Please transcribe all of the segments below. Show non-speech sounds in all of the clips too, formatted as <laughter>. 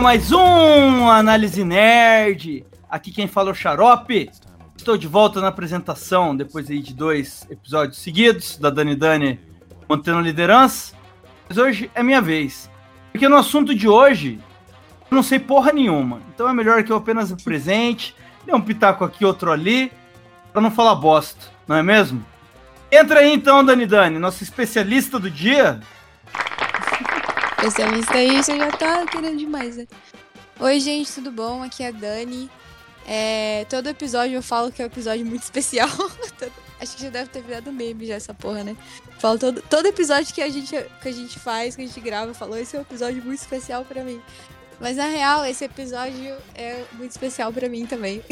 Mais um Análise Nerd. Aqui quem fala é o Xarope. Estou de volta na apresentação depois aí de dois episódios seguidos da Dani Dani mantendo liderança. Mas hoje é minha vez. Porque no assunto de hoje eu não sei porra nenhuma. Então é melhor que eu apenas apresente, dê um pitaco aqui, outro ali, para não falar bosta, não é mesmo? Entra aí então, Dani Dani, nossa especialista do dia. Especialista aí, você já tá querendo demais, né? Oi, gente, tudo bom? Aqui é a Dani. É, todo episódio eu falo que é um episódio muito <laughs> especial. Acho que já deve ter virado meme já essa porra, né? Falo todo, todo episódio que a, gente, que a gente faz, que a gente grava, falou, esse é um episódio muito especial para mim. Mas na real, esse episódio é muito especial para mim também.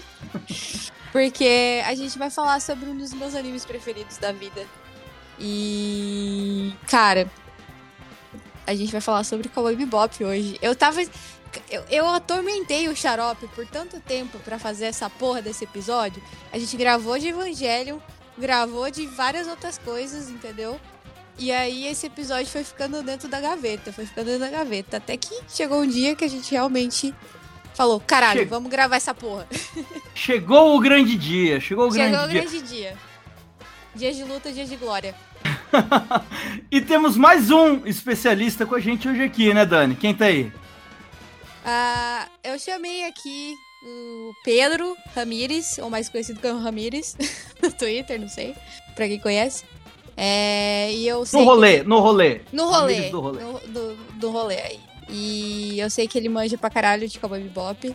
<laughs> Porque a gente vai falar sobre um dos meus animes preferidos da vida. E. Cara. A gente vai falar sobre Cowboy Bebop hoje. Eu tava. Eu, eu atormentei o Xarope por tanto tempo para fazer essa porra desse episódio. A gente gravou de Evangelion, gravou de várias outras coisas, entendeu? E aí esse episódio foi ficando dentro da gaveta, foi ficando dentro da gaveta. Até que chegou um dia que a gente realmente falou, caralho, che... vamos gravar essa porra. <laughs> Chegou o grande dia, chegou o grande dia. Chegou o grande dia. Dias de luta, dias de glória. <laughs> e temos mais um especialista com a gente hoje aqui, né, Dani? Quem tá aí? Uh, eu chamei aqui o Pedro Ramires, ou mais conhecido como Ramires, <laughs> no Twitter, não sei, pra quem conhece. É, e eu no rolê, que... no rolê. No rolê. Do rolê. No, do, do rolê aí. E eu sei que ele manja pra caralho de Cowboy Bebop.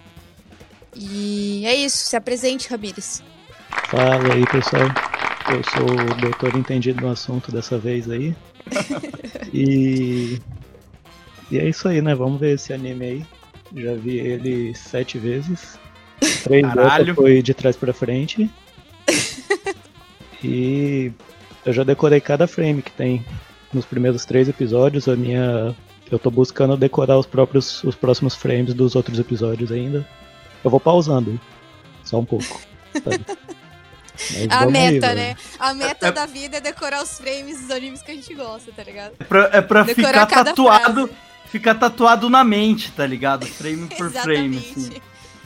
E é isso, se apresente, Ramires. Fala aí, pessoal. Eu sou o doutor entendido no assunto dessa vez aí. <laughs> e. E é isso aí, né? Vamos ver esse anime aí. Já vi ele sete vezes. Três vezes foi de trás pra frente. <laughs> e eu já decorei cada frame que tem nos primeiros três episódios. A minha. Eu tô buscando decorar os próprios os próximos frames dos outros episódios ainda. Eu vou pausando. Só um pouco. <laughs> a meta, aí, né? A meta é, da vida é decorar os frames dos animes que a gente gosta, tá ligado? É pra, é pra ficar tatuado. Frase. Ficar tatuado na mente, tá ligado? <laughs> Frame por frame, assim.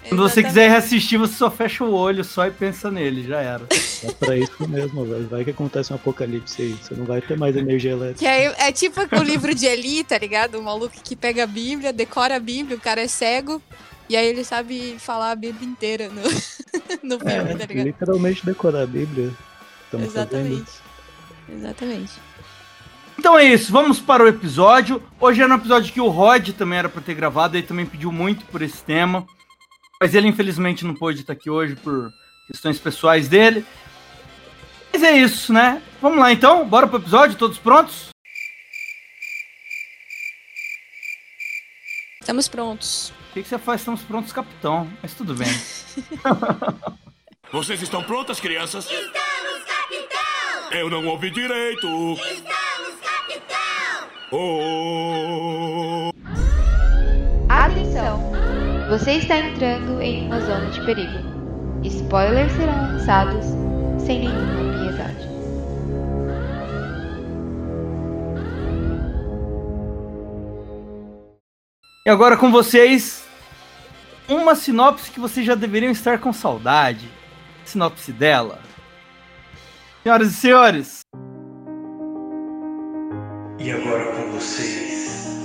Quando você quiser reassistir, você só fecha o olho só e pensa nele, já era. É pra isso mesmo, velho. Vai que acontece um apocalipse aí. Você não vai ter mais energia elétrica. Que é, é tipo o livro de Eli, tá ligado? O maluco que pega a Bíblia, decora a Bíblia, o cara é cego. E aí ele sabe falar a Bíblia inteira no, <laughs> no filme, é, tá ligado? Literalmente decorar a Bíblia. Exatamente. Fazendo. Exatamente. Então é isso, vamos para o episódio. Hoje era um episódio que o Rod também era para ter gravado, ele também pediu muito por esse tema. Mas ele infelizmente não pôde estar aqui hoje por questões pessoais dele. Mas é isso, né? Vamos lá então, bora pro episódio, todos prontos? Estamos prontos. O que, que você faz? Estamos prontos, capitão. Mas tudo bem. <laughs> Vocês estão prontas, crianças? Estamos, capitão! Eu não ouvi direito. Estamos, capitão! Oh! Atenção! Você está entrando em uma zona de perigo. Spoilers serão lançados sem nenhuma piedade. E agora com vocês, uma sinopse que vocês já deveriam estar com saudade. Sinopse dela. Senhoras e senhores. E agora com vocês,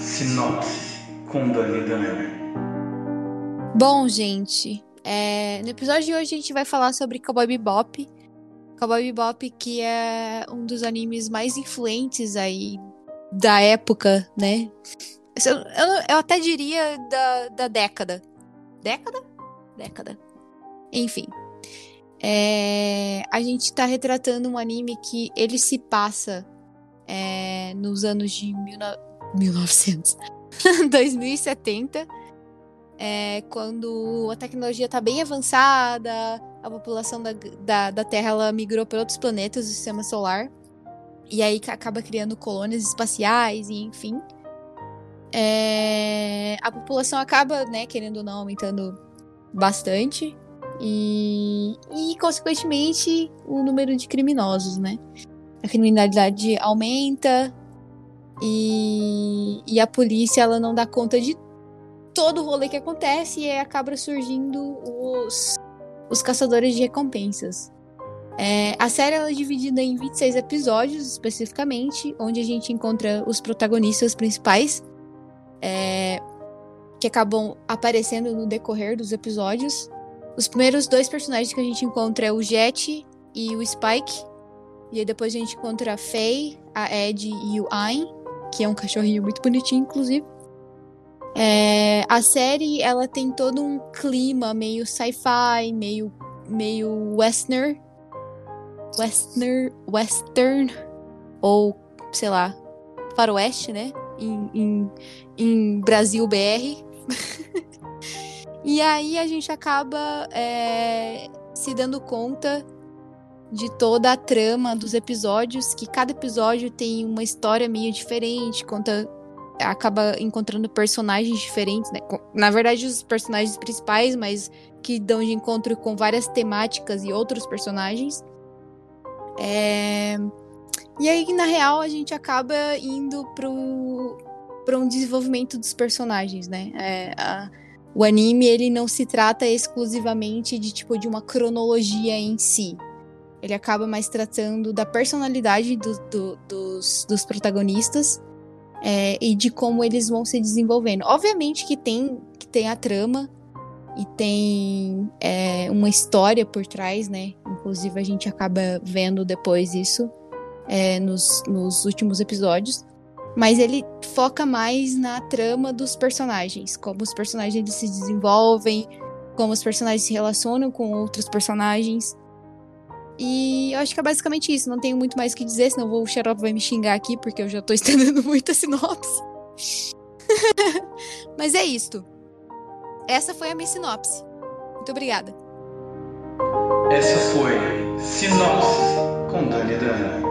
sinopse com Dani Dani. Bom, gente, é... no episódio de hoje a gente vai falar sobre Cowboy Bebop. Cowboy Bebop que é um dos animes mais influentes aí da época, né? Eu, eu, eu até diria da, da década. Década? Década. Enfim. É, a gente tá retratando um anime que ele se passa é, nos anos de mil, 1900. 2070 <laughs> é, quando a tecnologia está bem avançada, a população da, da, da Terra ela migrou para outros planetas do sistema solar. E aí acaba criando colônias espaciais e enfim. É, a população acaba, né, querendo ou não, aumentando bastante. E, e, consequentemente, o número de criminosos, né? A criminalidade aumenta, E, e a polícia ela não dá conta de todo o rolê que acontece e acaba surgindo os, os caçadores de recompensas. É, a série é dividida em 26 episódios, especificamente, onde a gente encontra os protagonistas principais, é, que acabam aparecendo no decorrer dos episódios. Os primeiros dois personagens que a gente encontra é o Jet e o Spike. E aí depois a gente encontra a Faye, a Ed e o Ayn, que é um cachorrinho muito bonitinho, inclusive. É, a série ela tem todo um clima meio sci-fi, meio meio western, western, western ou sei lá, faroeste, né? Em, em, em Brasil BR. <laughs> e aí a gente acaba é, se dando conta de toda a trama dos episódios, que cada episódio tem uma história meio diferente, conta acaba encontrando personagens diferentes, né? Na verdade, os personagens principais, mas que dão de encontro com várias temáticas e outros personagens. É... E aí, na real, a gente acaba indo pro um desenvolvimento dos personagens, né? É, a... O anime, ele não se trata exclusivamente de, tipo, de uma cronologia em si. Ele acaba mais tratando da personalidade do, do, dos, dos protagonistas é, e de como eles vão se desenvolvendo. Obviamente que tem, que tem a trama e tem é, uma história por trás, né? Inclusive a gente acaba vendo depois isso é, nos, nos últimos episódios. Mas ele foca mais na trama dos personagens, como os personagens se desenvolvem, como os personagens se relacionam com outros personagens. E eu acho que é basicamente isso. Não tenho muito mais o que dizer, senão o Xarope vai me xingar aqui, porque eu já tô <laughs> estendendo muito a sinopse. <laughs> Mas é isto. Essa foi a minha sinopse. Muito obrigada. Essa foi Sinopse com Dani.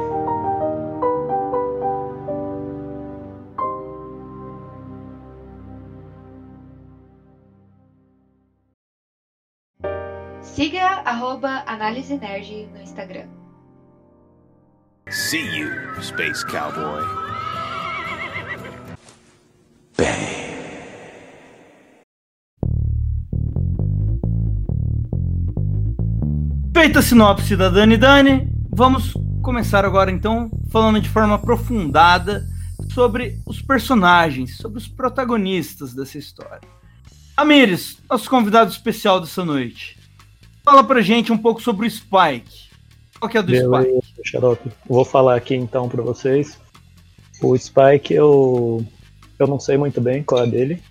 Arroba Análise Nerd no Instagram. See you, Space Cowboy. Feita a sinopse da Dani Dani, vamos começar agora então falando de forma aprofundada sobre os personagens, sobre os protagonistas dessa história. Amires, nosso convidado especial dessa noite, fala pra gente um pouco sobre o Spike. Qual que é o do Beleza, Spike? Xarope. Vou falar aqui então pra vocês. O Spike eu, eu não sei muito bem qual é dele.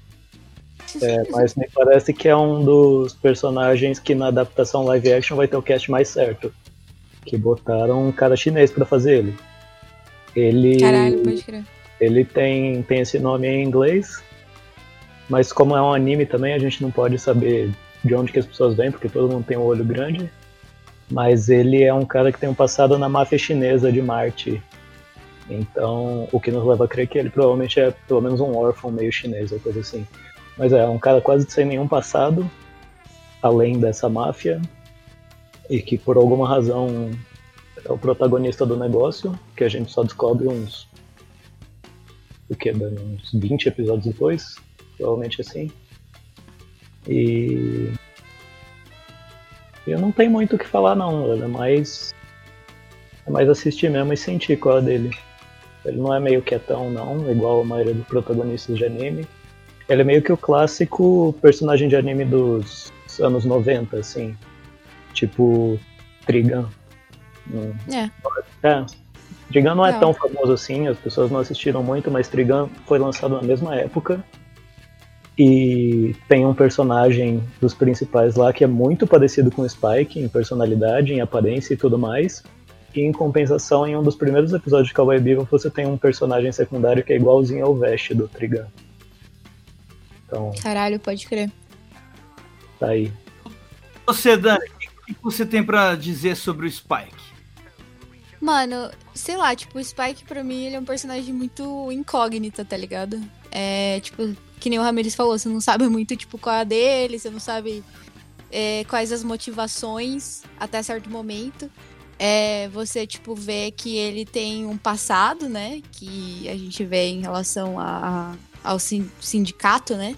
É, mas me parece que é um dos personagens que na adaptação live action vai ter o cast mais certo. Que botaram um cara chinês pra fazer ele. Ele, Caralho, pode crer. ele tem, tem esse nome em inglês, mas como é um anime também, a gente não pode saber de onde que as pessoas vêm, porque todo mundo tem um olho grande. Mas ele é um cara que tem um passado na máfia chinesa de Marte. Então, o que nos leva a crer que ele provavelmente é pelo menos um órfão meio chinês ou coisa assim. Mas é um cara quase sem nenhum passado, além dessa máfia, e que por alguma razão é o protagonista do negócio, que a gente só descobre uns. O que? Uns 20 episódios depois, provavelmente assim. E. Eu não tenho muito o que falar, não, é mais. É mais assistir mesmo e sentir qual é dele. Ele não é meio quietão, não, igual a maioria dos protagonistas de anime. Ele é meio que o clássico personagem de anime dos anos 90, assim. Tipo, Trigun. Hum. É. É. Trigun não é Não. tão famoso assim, as pessoas não assistiram muito, mas Trigun foi lançado na mesma época. E tem um personagem dos principais lá que é muito parecido com o Spike em personalidade, em aparência e tudo mais. E em compensação, em um dos primeiros episódios de Cowboy Bebop, você tem um personagem secundário que é igualzinho ao Vest do Trigun. Então, Caralho, pode crer. tá aí. Você, Dani, o que que você tem pra dizer sobre o Spike? Mano, sei lá, tipo, o Spike pra mim ele é um personagem muito incógnita, tá ligado? É, tipo, que nem o Ramirez falou, você não sabe muito, tipo, qual é a dele, você não sabe é, quais as motivações até certo momento. é, você, tipo, vê que ele tem um passado, né? Que a gente vê em relação a, a- ao sin- sindicato, né?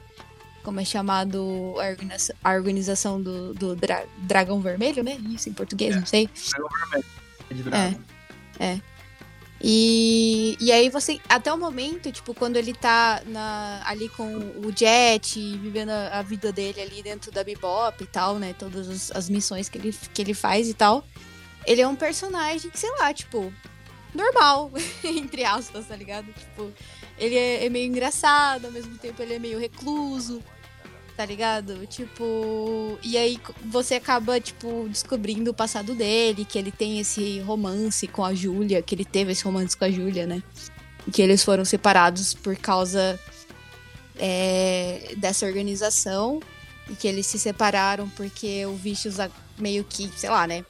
Como é chamado a organiza- a organização do, do dra- Dragão Vermelho, né? Isso em português, não sei. de Dragon. E, e aí você, até o momento, tipo, quando ele tá na- ali com o Jet, vivendo a, vida dele ali dentro da Bebop e tal, né? Todas as, as missões que ele, que ele faz e tal. Ele é um personagem, sei lá, tipo, normal, <laughs> entre aspas, tá ligado? Tipo, ele é, é meio engraçado, ao mesmo tempo ele é meio recluso, tá ligado? Tipo, e aí você acaba, tipo, descobrindo o passado dele, que ele tem esse romance com a Júlia, que ele teve esse romance com a Júlia, né? Que eles foram separados por causa é, dessa organização. E que eles se separaram porque o Vicious meio que, sei lá, né?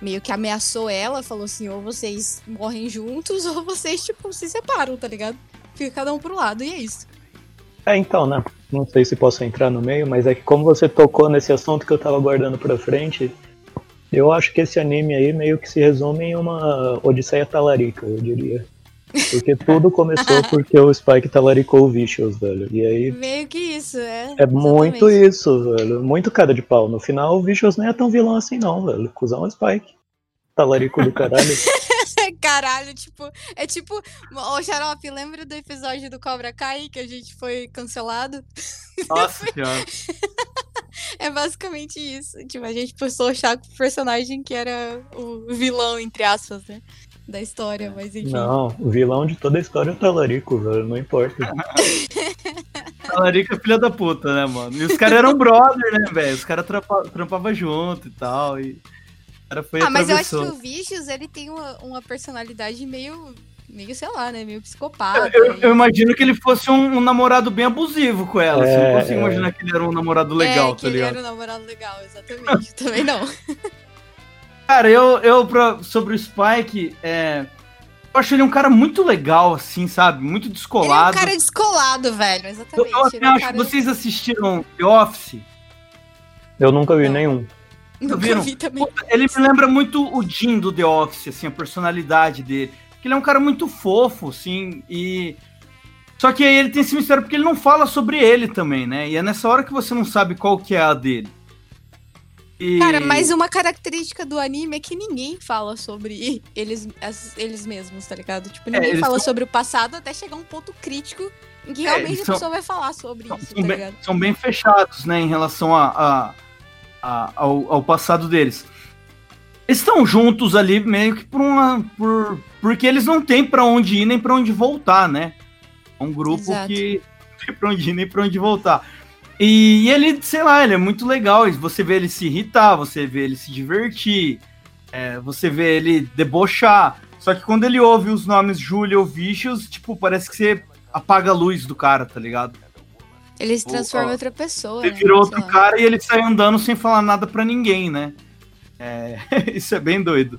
Meio que ameaçou ela, falou assim, ou vocês morrem juntos, <laughs> ou vocês, tipo, se separam, tá ligado? Fica cada um pro lado, e é isso. É, então, né? Não sei se posso entrar no meio, mas é que como você tocou nesse assunto que eu tava guardando pra frente, eu acho que esse anime aí meio que se resume em uma Odisseia Talarica, eu diria. Porque tudo <laughs> começou porque o Spike talaricou o Vicious, velho. E aí Meio que isso, é. é muito exatamente. isso, velho. Muito cara de pau. No final, o Vicious nem é tão vilão assim, não, velho. Cusão é o Spike. Talarico do caralho. <laughs> Caralho, tipo, é tipo. Ô, Xarope, lembra do episódio do Cobra Kai que a gente foi cancelado? <laughs> Nossa senhora. É basicamente isso. Tipo, a gente passou a achar que o personagem que era o vilão, entre aspas, né? Da história, mas enfim. Não, o vilão de toda a história é o Talarico, velho. Não importa. <laughs> A Larica é filha da puta, né, mano? E os caras eram brother, né, velho? Os caras trampa- trampavam junto e tal. E o cara foi Ah, mas eu acho que o Vicious, ele tem uma, uma personalidade meio, meio, sei lá, né? Meio psicopata. Eu, eu- eu imagino que ele fosse um, um namorado bem abusivo com ela. assim, É, não consigo é. imaginar que ele era um namorado legal, é, que tá ele ligado? era um namorado legal, exatamente. <laughs> Também não. Cara, eu, eu pra- sobre o Spike, é, eu acho ele um cara muito legal, assim, sabe? Muito Ele é um descolado. cara descolado, velho, eu, exatamente. eu Ele é um acho cara... que vocês assistiram The Office. Eu nunca vi Não. nenhum. <laughs> Nunca viram? vi também. Puta, Ele me lembra muito o Jim do The Office, assim, a personalidade dele. Porque ele é um cara muito fofo, assim, e. Só que aí ele tem esse mistério porque ele não fala sobre ele também, né? E é nessa hora que você não sabe qual que é a dele. E... Cara, mas uma característica do anime é que ninguém fala sobre eles, as- eles mesmos, tá ligado? Tipo, ninguém eles fala são- sobre o passado até chegar um ponto crítico em que É, realmente a são- pessoa vai falar sobre são, isso, são tá bem, ligado? são bem fechados, né, em relação a, a- a- ao, ao passado deles. Eles estão juntos ali meio que por uma. Por, porque eles não têm pra onde ir nem pra onde voltar, né? É um grupo Exato. que não tem pra onde ir nem pra onde voltar. E, ele, sei lá, ele é muito legal. Você vê ele se irritar, você vê ele se divertir, é, você vê ele debochar. Só que quando ele ouve os nomes Julia ou Vicious, tipo, parece que você apaga a luz do cara, tá ligado? Ele se transforma em outra pessoa. Ele né? virou outro cara e ele sai andando sem falar nada pra ninguém, né? É, <laughs> isso é bem doido.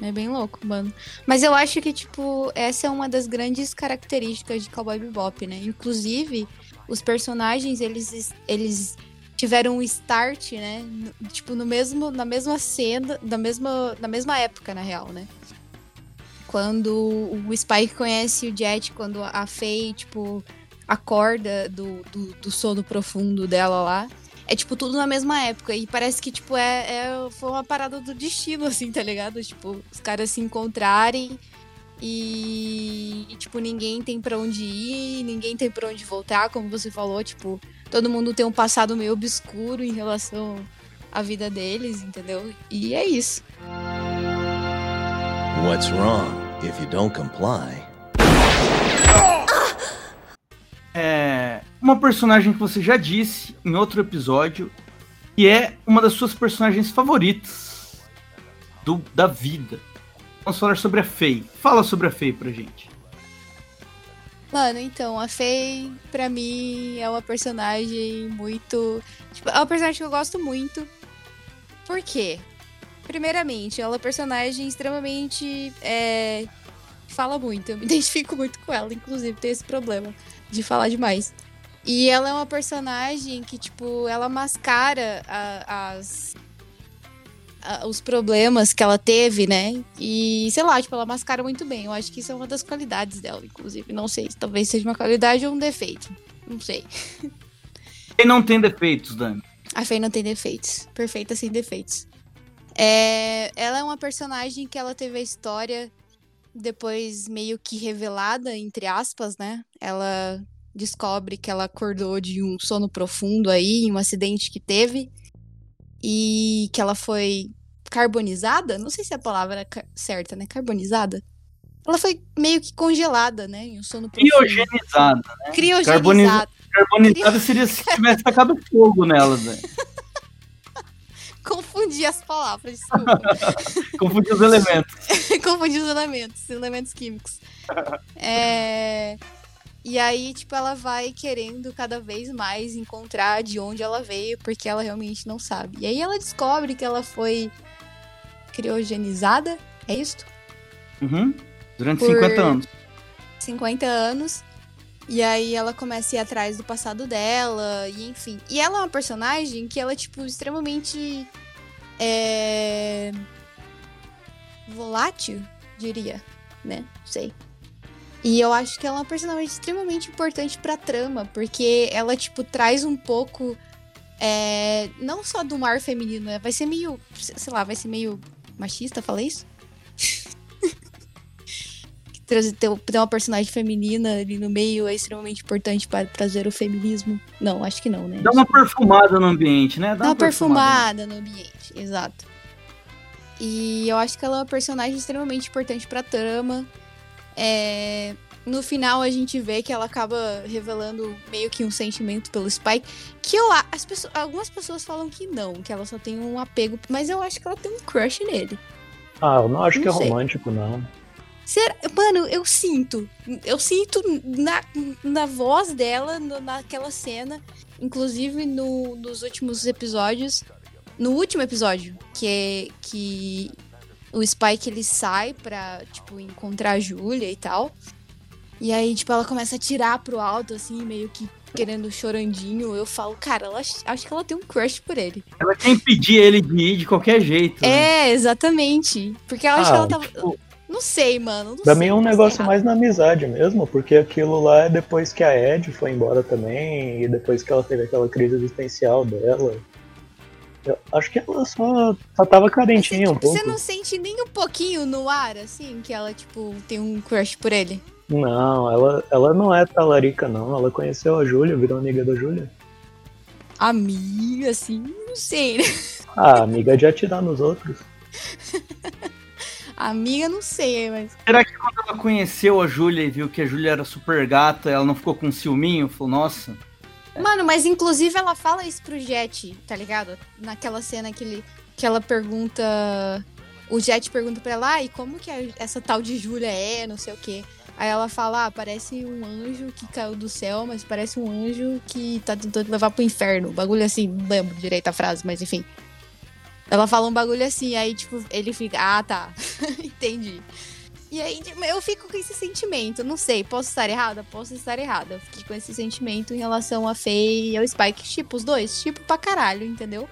É bem louco, mano. Mas eu acho que, tipo, essa é uma das grandes características de Cowboy Bebop, né? Inclusive, os personagens, eles, eles tiveram um start, né? no- Tipo, no mesmo, na mesma cena, na mesma, na mesma época, na real, né? Quando o Spike conhece o Jet, quando a Faye, tipo, acorda do, do, do sono profundo dela lá. É, tipo, tudo na mesma época. E parece que, tipo, é, é- foi uma parada do destino, <laughs> assim, tá ligado? Tipo, os caras se encontrarem e, e, tipo, ninguém tem pra onde ir, ninguém tem pra onde voltar, como você falou. Tipo, todo mundo tem um passado meio obscuro em relação à vida deles, entendeu? E é isso. What's wrong if you don't comply? É, uma personagem que você já disse em outro episódio, que é uma das suas personagens favoritas do, da vida. Vamos falar sobre a Faye. Fala sobre a Faye pra gente. Mano, então, a Faye, pra mim, é uma personagem muito. Tipo, é uma personagem que eu gosto muito. Por quê? Primeiramente, ela é uma personagem extremamente. É, fala muito. Eu me <laughs> identifico muito com ela, inclusive, tem esse problema de falar demais. E ela é uma personagem que, tipo, ela mascara a- as. a- os problemas que ela teve, né? E, sei lá, tipo, ela mascara muito bem. Eu acho que isso é uma das qualidades dela, inclusive. Não sei, talvez seja uma qualidade ou um defeito. Não sei. Quem não tem defeitos, Dani? A Faye não tem defeitos. Perfeita sem defeitos. É, ela é uma personagem que ela teve a história depois meio que revelada, entre aspas, né? Ela descobre que ela acordou de um sono profundo aí, um acidente que teve. E que ela foi carbonizada? Não sei se a palavra é certa, né? Carbonizada? Ela foi meio que congelada, né? Em um sono profundo. Criogenizada. Criogenizada. Carboniza- Carbonizada seria se tivesse tacado fogo nelas, <laughs> velho. Confundi as palavras, desculpa. Confundir os elementos. Confundi os elementos, <laughs> elementos químicos. É, E aí, tipo, ela vai querendo cada vez mais encontrar de onde ela veio, porque ela realmente não sabe. E aí ela descobre que ela foi criogenizada, é isso? Uhum. Durante Por- 50 anos. 50 anos. E aí ela começa a ir atrás do passado dela, e enfim. E ela é uma personagem que ela é, tipo, extremamente. É. volátil, diria, né? Sei. E eu acho que ela é uma personagem extremamente importante pra trama, porque ela, tipo, traz um pouco. É, não só do mar feminino, né? vai ser meio. sei lá, vai ser meio machista, falei isso? Trazer ter, ter uma personagem feminina ali no meio é extremamente importante para trazer o feminismo. Não, acho que não, né? Dá uma perfumada no ambiente, né? Dá uma perfumada no ambiente, exato. E eu acho que ela é uma personagem extremamente importante pra trama. É, No final a gente vê que ela acaba revelando meio que um sentimento pelo Spike. Que eu as pessoas, algumas pessoas falam que não, que ela só tem um apego. Mas eu acho que ela tem um crush nele. Ah, eu não acho que é Não sei. romântico, não. Será- Mano, eu sinto. Eu sinto na, na voz dela, no- naquela cena. Inclusive no- nos últimos episódios. No último episódio, que é que o Spike ele sai pra, tipo, encontrar a Julia e tal. E aí, tipo, ela começa a tirar pro alto, assim, meio que querendo chorandinho. Eu falo, cara, ela, acho que ela tem um crush por ele. Ela quer impedir ele de ir de qualquer jeito. né? É, exatamente. Porque eu acho Ah, que ela tava. tipo, Não sei, mano. Não Pra sei, mim é um negócio mais na amizade mesmo, porque aquilo lá é depois que a Ed foi embora também, e depois que ela teve aquela crise existencial dela. Eu acho que ela só, só tava carentinha um pouco. Você não sente nem um pouquinho no ar, assim, que ela, tipo, tem um crush por ele? Não, ela, ela não é talarica, não. Ela conheceu a Júlia, virou amiga da Júlia. Amiga, assim, não sei, né? Ah, amiga de atirar nos outros. <laughs> Amiga, não sei, mas. Será que quando ela conheceu a Júlia e viu que a Júlia era super gata, ela não ficou com ciúminho? Falou, nossa. Mano, mas inclusive ela fala isso pro Jet, tá ligado? Naquela cena que, ele, que ela pergunta. O Jet pergunta pra ela, ah, e como que essa tal de Júlia é, não sei o quê. Aí ela fala, ah, parece um anjo que caiu do céu, mas parece um anjo que tá tentando levar pro inferno. Bagulho assim, não lembro direito a frase, mas enfim. Ela fala um bagulho assim, aí tipo, ele fica, ah, tá, <laughs> entendi. E aí tipo, eu fico com esse sentimento, não sei, posso estar errada? Posso estar errada. Eu fiquei com esse sentimento em relação a Faye e ao Spike, tipo os dois, tipo pra caralho, entendeu?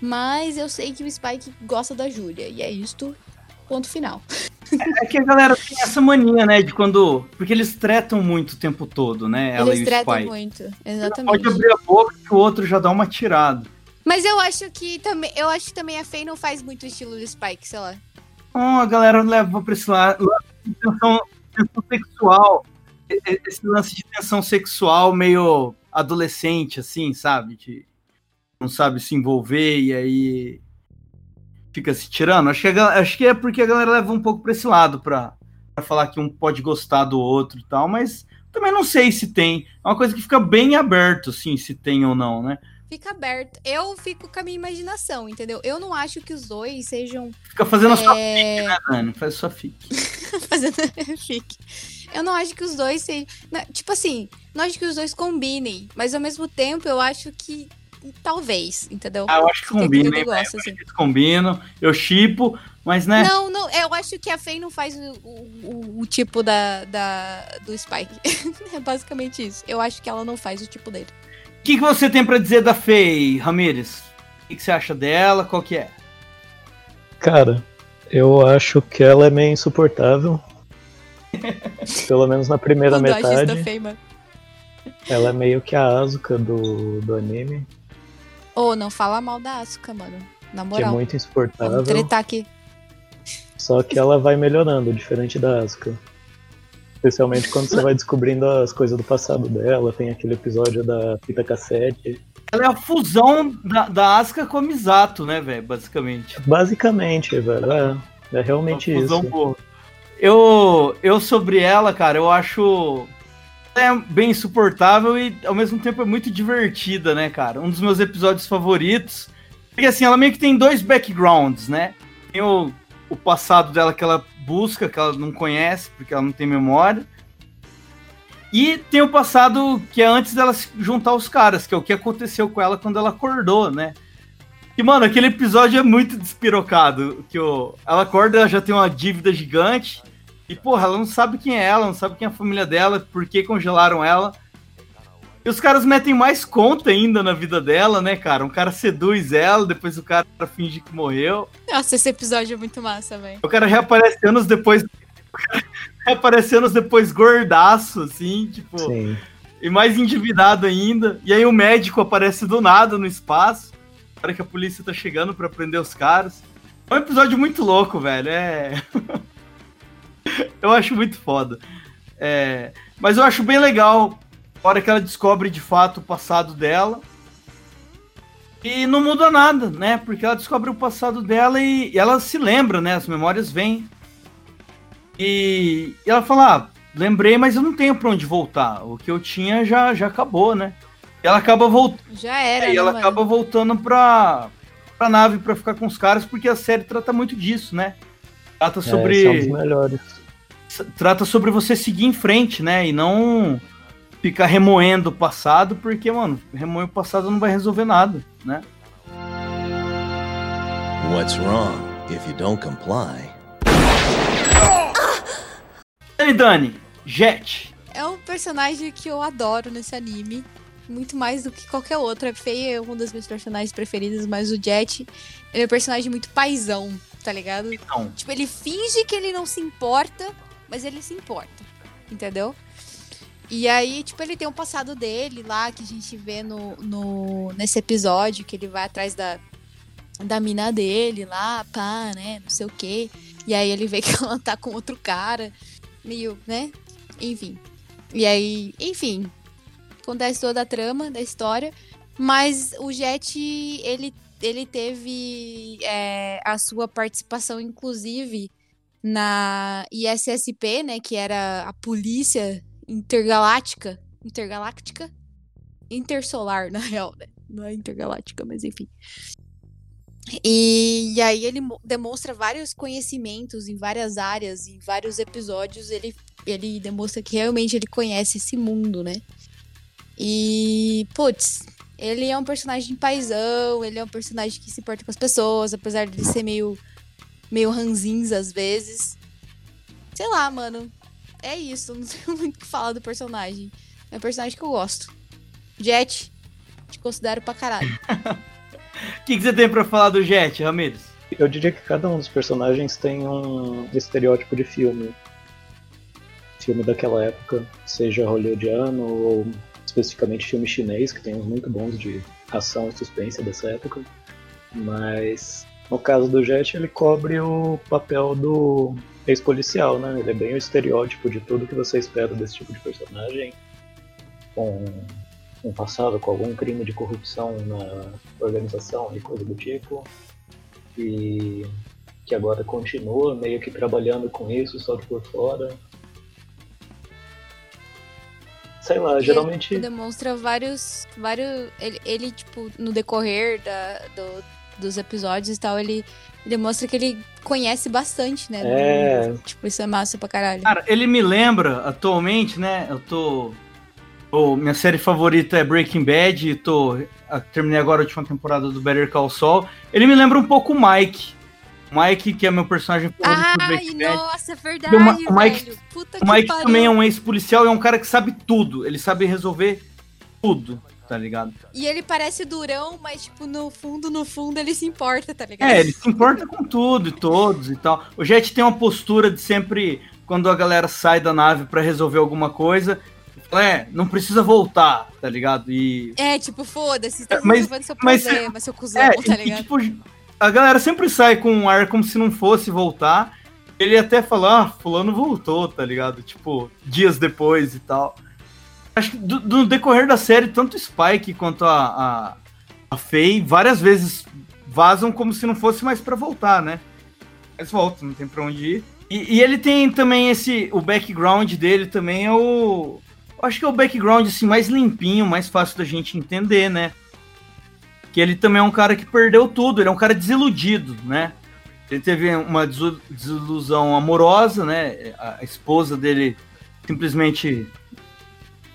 Mas eu sei que o Spike gosta da Júlia, e é isto, ponto final. É que a galera tem essa mania, né? De quando. Porque eles tretam muito o tempo todo, né? Ela Eles e o Spike. muito, Pode exatamente. abrir a boca que o outro já dá uma tirada. Mas eu acho que também, eu acho que também a Faye não faz muito o estilo do Spike, sei lá. A galera leva pra esse lado tensão, tensão sexual. Esse lance de tensão sexual meio adolescente, assim, sabe? De não sabe se envolver e aí fica se tirando. Acho que, a acho que é porque a galera leva um pouco pra esse lado, pra, pra falar que um pode gostar do outro e tal, mas também não sei se tem. É uma coisa que fica bem aberto, assim, se tem ou não, né? Fica aberto. Eu fico com a minha imaginação, entendeu? Eu não acho que os dois sejam Fica fazendo a sua é, fique, né, Dani? Faz sua fique. <laughs> fazendo fique. Eu não acho que os dois sejam. Tipo assim, não acho que os dois combinem, mas ao mesmo tempo eu acho que talvez, entendeu? Ah, eu acho que combina, negócio, velho? assim. Eles combinam, eu chipo, mas né? Não, não, eu acho que a Faye não faz o, o- o tipo da, da, do Spike. <laughs> é basicamente isso. Eu acho que ela não faz o tipo dele. O que, que você tem pra dizer da Faye, Ramires? O que, que você acha dela? Qual que é? Cara, eu acho que ela é meio insuportável. <laughs> Pelo menos na primeira metade. Feima. Ela é meio que a Asuka do, do anime, Ô, não fala mal da Asuka, mano. Na que é moral. muito Vamos insuportável. tretar aqui. Só que ela vai melhorando, diferente da Asuka. Especialmente quando você vai descobrindo as coisas do passado dela, tem aquele episódio da fita cassete. Ela é a fusão da, da Asuka com a Misato, né, velho? Basicamente. Basicamente, velho, é, é realmente Uma fusão isso. boa. Eu, eu sobre ela, cara, eu acho é bem insuportável e ao mesmo tempo é muito divertida, né, cara? Um dos meus episódios favoritos. Porque assim, ela meio que tem dois backgrounds, né? Tem o, o passado dela que ela busca, que ela não conhece, porque ela não tem memória. E tem o passado que é antes dela se juntar os caras, que é o que aconteceu com ela quando ela acordou, né? E, mano, aquele episódio é muito despirocado. Que o, ela acorda, ela já tem uma dívida gigante. E, porra, ela não sabe quem é ela, não sabe quem é a família dela, por que congelaram ela. E os caras metem mais conta ainda na vida dela, né, cara? Um cara seduz ela, depois o cara finge que morreu. Nossa, esse episódio é muito massa, velho. O cara reaparece anos depois. <laughs> Reaparece anos depois gordaço, assim, tipo. Sim. E mais endividado ainda. E aí o médico aparece do nada no espaço. Na hora que a polícia tá chegando pra prender os caras. É um episódio muito louco, velho. É. <laughs> eu acho muito foda. É, Mas eu acho bem legal hora que ela descobre de fato o passado dela. E não muda nada, né? Porque ela descobre o passado dela e, e ela se lembra, né? As memórias vêm. E, e ela fala: ah, lembrei, mas eu não tenho pra onde voltar. O que eu tinha já, já acabou, né? E ela acaba voltando. Já era, É, e né, ela mano? acaba voltando pra, pra nave pra ficar com os caras, porque a série trata muito disso, né? Trata É, são os sobre. melhores. trata sobre você seguir em frente, né? E não ficar remoendo o passado, porque, mano, remoer o passado não vai resolver nada, né? What's wrong? If you don't comply, Dani Dani, Jet. É um personagem que eu adoro nesse anime. Muito mais do que qualquer outro. A Faye é um dos meus personagens preferidos, mas o Jet ele é um personagem muito paizão, tá ligado? Então, Tipo, ele finge que ele não se importa, mas ele se importa, entendeu? E aí, tipo, ele tem um passado dele lá, que a gente vê no, no, nesse episódio, que ele vai atrás da, da mina dele lá, pá, né, não sei o quê. E aí ele vê <laughs> que ela tá com outro cara, meio, né, enfim. E aí, enfim, acontece toda a trama da história. Mas o Jet, ele, ele teve é, a sua participação, inclusive, na ISSP, né? Que era a polícia intergaláctica. Intergaláctica? Intersolar, <laughs> na real, né? Não é intergaláctica, mas enfim. E, e aí ele mo- demonstra vários conhecimentos em várias áreas, em vários episódios, ele, ele demonstra que realmente ele conhece esse mundo, né? E, putz, ele é um personagem paizão, ele é um personagem que se importa com as pessoas, apesar de ele ser meio, meio ranzinza às vezes. Sei lá, mano. É isso, não tenho <laughs> muito o que falar do personagem. É um personagem que eu gosto. Jet, te considero pra caralho. <laughs> o que, que você tem pra falar do Jet, Ramirez? Eu diria que cada um dos personagens tem um estereótipo de filme. Filme daquela época, seja hollywoodiano ou especificamente filme chinês, que tem uns muito bons de ação e suspense dessa época. Mas no caso do Jet, ele cobre o papel do ex-policial, né? Ele é bem o estereótipo de tudo que você espera desse tipo de personagem. Com um passado com algum crime de corrupção na organização e coisa do tipo. E que agora continua meio que trabalhando com isso, só que por fora. Sei lá, geralmente. Ele demonstra vários. vários ele, ele, tipo, no decorrer da, do- dos episódios e tal, ele demonstra que ele conhece bastante, né? É. mundo. Tipo, isso é massa pra caralho. Cara, ele me lembra atualmente, né? Eu tô. ô, minha série favorita é Breaking Bad, e tô. Terminei agora a última temporada do Better Call Saul. Ele me lembra um pouco o Mike. O Mike, que é meu personagem favorito do Ai, Breaking Bad. nossa, é verdade, o Mike- velho. Puta O que Mike pariu. também é um ex-policial e é um cara que sabe tudo. Ele sabe resolver tudo. Tá ligado? E ele parece durão, mas, tipo, no fundo, no fundo, ele se importa, tá ligado? É, ele se importa com tudo e todos e tal. O Jet tem uma postura de sempre, quando a galera sai da nave pra resolver alguma coisa, é, não precisa voltar, tá ligado? E. É, tipo, foda-se, você tá Mas- resolvendo seu mas- problema, seu cuzão, É, tá e, ligado? tipo, a galera sempre sai com um ar como se não fosse voltar. Ele até fala, ah, fulano voltou, tá ligado? Tipo, dias depois e tal. Acho que do, do decorrer da série, tanto Spike quanto a, a, a Faye várias vezes vazam como se não fosse mais pra voltar, né? Mas voltam, não tem pra onde ir. E, e ele tem também esse. O background dele também é o. Acho que é o background assim, mais limpinho, mais fácil da gente entender, né? que ele também é um cara que perdeu tudo, ele é um cara desiludido, né? Ele teve uma desilusão amorosa, né? A esposa dele simplesmente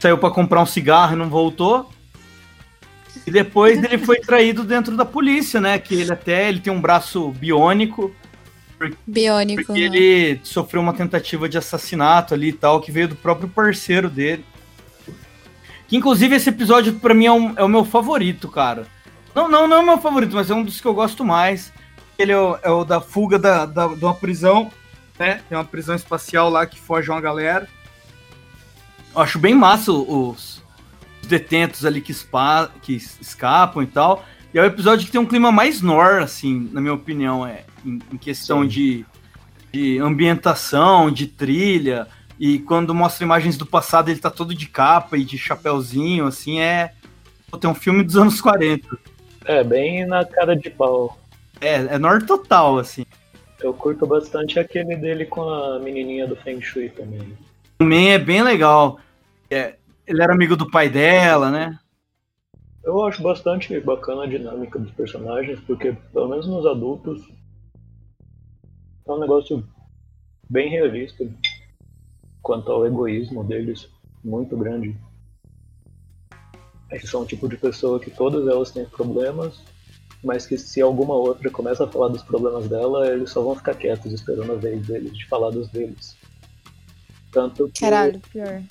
saiu para comprar um cigarro e não voltou. E depois ele foi <laughs> traído dentro da polícia, né? Que ele até ele tem um braço biônico, Biônico. porque né? ele sofreu uma tentativa de assassinato ali e tal, que veio do próprio parceiro dele. Que inclusive esse episódio pra mim é, um- é o meu favorito, cara. Não, não, não é o meu favorito, mas é um dos que eu gosto mais. Ele é o, é o da fuga da, da, de uma prisão, né? Tem uma prisão espacial lá que foge uma galera. Eu acho bem massa os, os detentos ali que, spa, que es- escapam e tal. E é o episódio que tem um clima mais nor, assim, na minha opinião, é, em, em questão Sim. de, de ambientação, de trilha. E quando mostra imagens do passado, ele tá todo de capa e de chapéuzinho, assim, é. Tem um filme dos anos 40. É, bem na cara de pau. É, é nor total, assim. Eu curto bastante aquele dele com a menininha do Feng Shui também. Também é bem legal. É, ele era amigo do pai dela, né? Eu acho bastante bacana a dinâmica dos personagens, porque, pelo menos nos adultos, é um negócio bem realista quanto ao egoísmo deles, muito grande. Eles são o tipo de pessoa que todas elas têm problemas, mas que se alguma outra começa a falar dos problemas dela, eles só vão ficar quietos esperando a vez deles de falar dos deles. Tanto que Caralho, pior.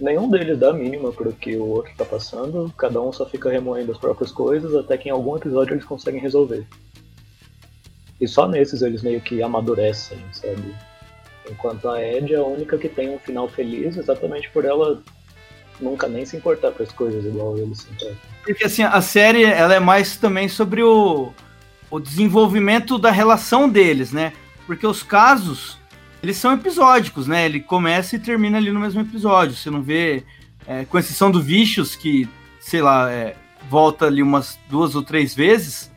nenhum deles dá a mínima pro que o outro tá passando, cada um só fica remoendo as próprias coisas até que em algum episódio eles conseguem resolver. E só nesses eles meio que amadurecem, sabe? Enquanto a Ed é a única que tem um final feliz, exatamente por ela nunca nem se importar com as coisas igual eles se importam. Porque assim, a série ela é mais também sobre o, o desenvolvimento da relação deles, né? Porque os casos, eles são episódicos, né? Ele começa e termina ali no mesmo episódio. Você não vê, é, com exceção do Vicious, que, sei lá, é, volta ali umas duas ou três vezes.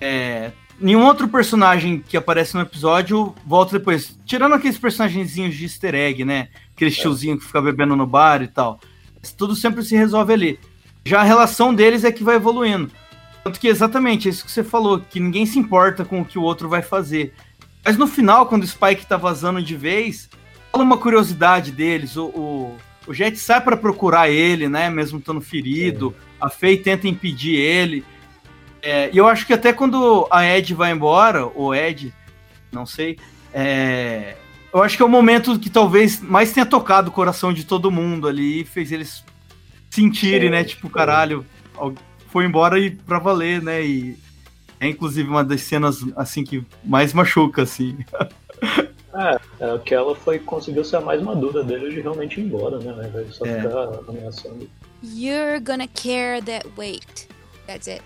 É, nenhum outro personagem que aparece no episódio volta depois. Tirando aqueles personagenzinhos de easter egg, né? Aquele tiozinho que fica bebendo no bar e tal. Tudo sempre se resolve ali. Já a relação deles é que vai evoluindo. Tanto que exatamente é isso que você falou, que ninguém se importa com o que o outro vai fazer. Mas no final, quando o Spike tá vazando de vez, fala uma curiosidade deles. O, o, o Jet sai pra procurar ele, né? Mesmo estando ferido. A Faye tenta impedir ele. É, e eu acho que até quando a Ed vai embora, ou Ed, não sei, é, eu acho que é o momento que talvez mais tenha tocado o coração de todo mundo ali e fez eles sentirem, Sim, né? Tipo, caralho, al- foi embora e pra valer, né? E é inclusive uma das cenas assim que mais machuca, assim. É, aquela foi conseguiu ser a mais madura deles de realmente ir embora, né? De só É. ficar ameaçando. You're gonna care that weight. That's it.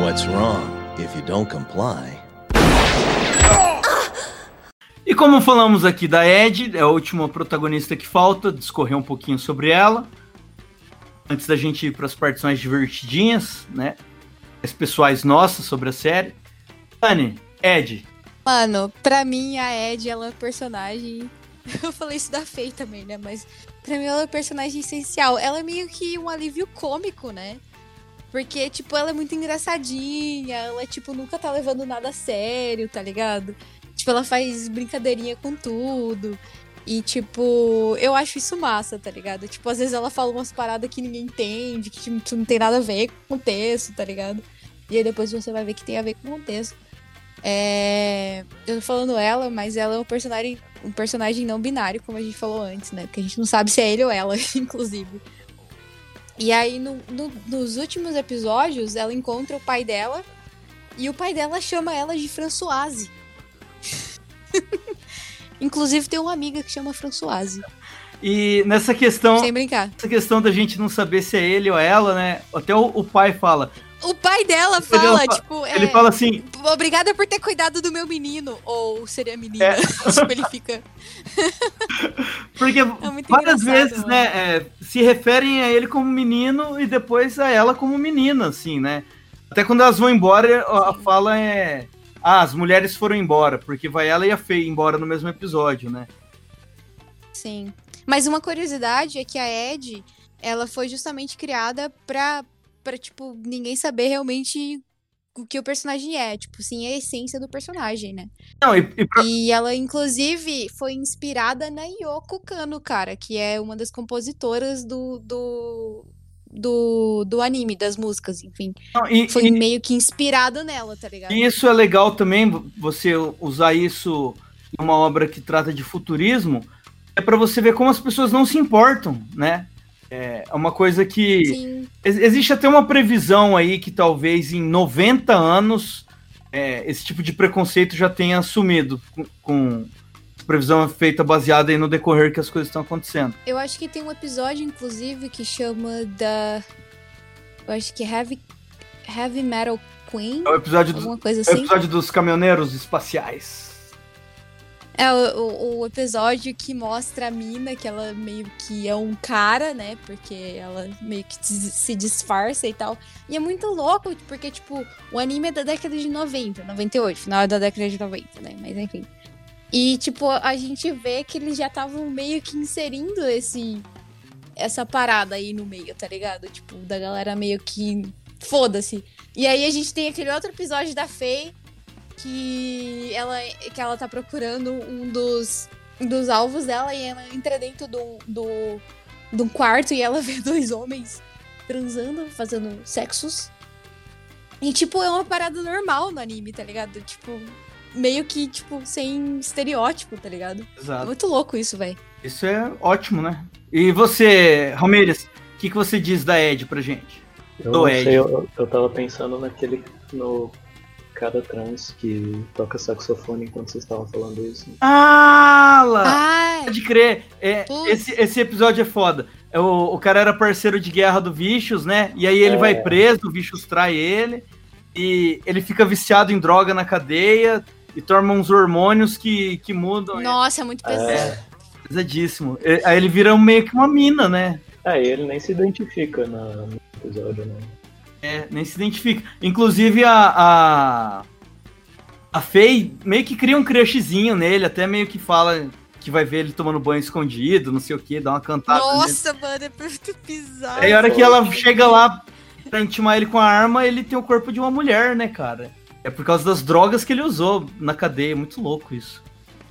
What's wrong? If you don't comply, E como falamos aqui da Ed, é a última protagonista que falta, discorrer um pouquinho sobre ela. Antes da gente ir para as partes mais divertidinhas, né? Pessoais nossas sobre a série. Dani, Ed, Mano, pra mim a Ed, ela é personagem. <laughs> Eu falei isso da Faye também, né? Mas pra mim ela é um personagem essencial. Ela é meio que um alívio cômico, né? Porque, tipo, ela é muito engraçadinha. Ela, tipo, nunca tá levando nada a sério, tá ligado? Tipo, ela faz brincadeirinha com tudo. E, tipo, eu acho isso massa, tá ligado? Tipo, às vezes ela fala umas paradas que ninguém entende, que tipo, não tem nada a ver com o contexto, tá ligado? E aí depois você vai ver que tem a ver com o contexto. É... Eu tô falando ela, mas ela é um personagem, um personagem não binário, como a gente falou antes, né? Porque a gente não sabe se é ele ou ela, <laughs> inclusive. E aí, no- no- nos últimos episódios, ela encontra o pai dela e o pai dela chama ela de Françoise. <laughs> Inclusive, tem uma amiga que chama Françoise. E nessa questão, Sem brincar. essa questão da gente não saber se é ele ou ela, né? Até o, o pai fala. O pai dela Ele fala, fa- tipo, é, Ele fala assim, obrigada por ter cuidado do meu menino. Ou seria menina. É. <laughs> tipo, ele fica. <laughs> porque muito várias vezes, mano. né, é, se referem a ele como menino e depois a ela como menina, assim, né? Até quando elas vão embora, a a fala é. Ah, as mulheres foram embora, porque vai ela e a Fei embora no mesmo episódio, né? Sim. Mas uma curiosidade é que a Ed, ela foi justamente criada pra, pra tipo, ninguém saber realmente o que o personagem é. Tipo, sim, a essência do personagem, né? Não, e, e pra- E ela, inclusive, foi inspirada na Yoko Kano, cara, que é uma das compositoras do, do, do, do anime, das músicas, enfim. não, e- Foi meio que inspirado nela, tá ligado? E isso é legal também, você usar isso em uma obra que trata de futurismo, é para você ver como as pessoas não se importam, né? É uma coisa que. Sim, Ex- Existe até uma previsão aí que talvez em 90 anos é, esse tipo de preconceito já tenha sumido, com, com previsão feita baseada aí no decorrer que as coisas estão acontecendo. eu acho que tem um episódio, inclusive, que chama da. Eu acho que é Heavy, Heavy Metal Queen, É o episódio, do, alguma coisa é o assim. episódio dos caminhoneiros espaciais. É o, o- episódio que mostra a mina, que ela meio que é um cara, né? Porque ela meio que se disfarça e tal. E é muito louco, porque, tipo, o anime é da década de 90, 98, final da década de 90, né? Mas enfim. E, tipo, a gente vê que eles já estavam meio que inserindo esse essa parada aí no meio, tá ligado? Tipo, da galera meio que. Foda-se. E aí a gente tem aquele outro episódio da Faye que ela, que ela tá procurando um dos, dos alvos dela e ela entra dentro do, do, de um quarto e ela <laughs> vê dois homens transando, fazendo sexos. E, tipo, é uma parada normal no anime, tá ligado? Tipo, meio que, tipo, sem estereótipo, tá ligado? É Exato. muito louco isso, velho. Isso é ótimo, né? E você, Ramírez, o que, que você diz da Ed pra gente? Eu Do não Ed. sei, eu, eu tava pensando naquele. no cara trans que toca saxofone enquanto vocês estavam falando isso. Ah, lá! Ah, Pode crer. É, esse, esse episódio é foda. É, O, o cara era parceiro de guerra do Vicious, né? E aí ele É. vai preso, o Vicious trai ele. E ele fica viciado em droga na cadeia e toma uns hormônios que, que mudam. nossa, é muito pesado. É, Pesadíssimo. E- Aí ele vira meio que uma mina, né? é, e ele nem se identifica no episódio, né? É, nem se identifica. Inclusive a. A, a Faye meio que cria um crushzinho nele, até meio que fala que vai ver ele tomando banho escondido, não sei o que, dá uma cantada. nele. Nossa, mano, é muito bizarro. Aí a hora que ela chega lá pra intimar ele com a arma, ele tem o corpo de uma mulher, né, cara? É por causa das drogas que ele usou na cadeia. Muito louco isso.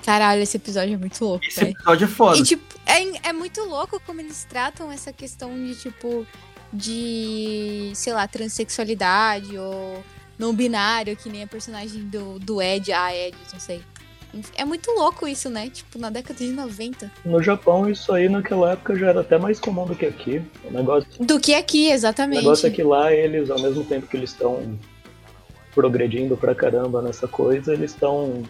Caralho, esse episódio é muito louco, Esse velho. episódio é foda. E, tipo, é, é muito louco como eles tratam essa questão de, tipo, de, sei lá, transexualidade ou não binário, que nem a personagem do, do Ed, a Ed, não sei. É muito louco isso, né? Tipo, na década de 90. No Japão, isso aí naquela época já era até mais comum do que aqui. O negócio, Do que aqui, o exatamente. negócio é que lá eles, ao mesmo tempo que eles estão progredindo pra caramba nessa coisa, eles estão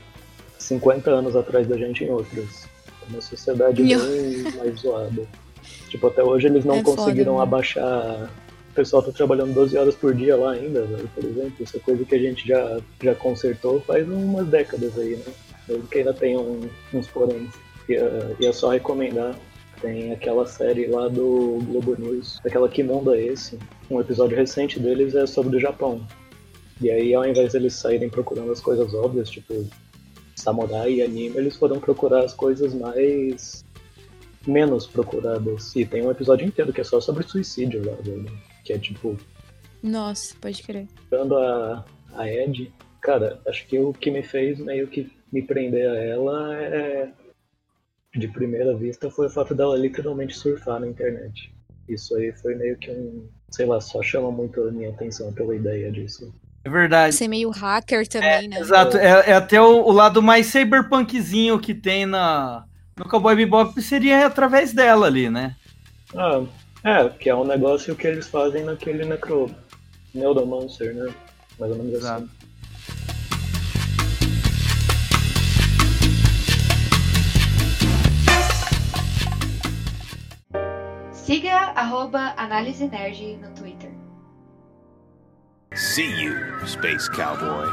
50 anos atrás da gente em outras. É uma sociedade bem mais zoada. Tipo, até hoje eles não É foda, conseguiram né? abaixar. O pessoal tá trabalhando 12 horas por dia lá ainda, velho, por exemplo. Isso é coisa que a gente já, já consertou faz umas décadas aí, né? Mesmo que ainda tem um- uns poréns. Ia, ia só recomendar. Tem aquela série lá do Globo News, aquela Que Mundo é Esse? Um episódio recente deles é sobre o Japão. E aí, ao invés deles saírem procurando as coisas óbvias, tipo samurai e anime, eles foram procurar as coisas mais menos procuradas. E tem um episódio inteiro que é só sobre suicídio lá, velho. Que é tipo, Nossa, pode crer. dando a, a Ed, cara, acho que o que me fez meio que me prender a ela é. De primeira vista foi o fato dela literalmente surfar na internet. Isso aí foi meio que um. Sei lá, só chama muito a minha atenção pela ideia disso. É verdade. Ser meio hacker também, né? Exato, é, é até o, o lado mais cyberpunkzinho que tem na, no Cowboy Bebop seria através dela ali, né? Ah, é, que é um negócio que eles fazem naquele Necro... Neuromancer, né? Mais ou menos Exato. assim. Siga arroba Análise Nerd no Twitter. See you, Space Cowboy.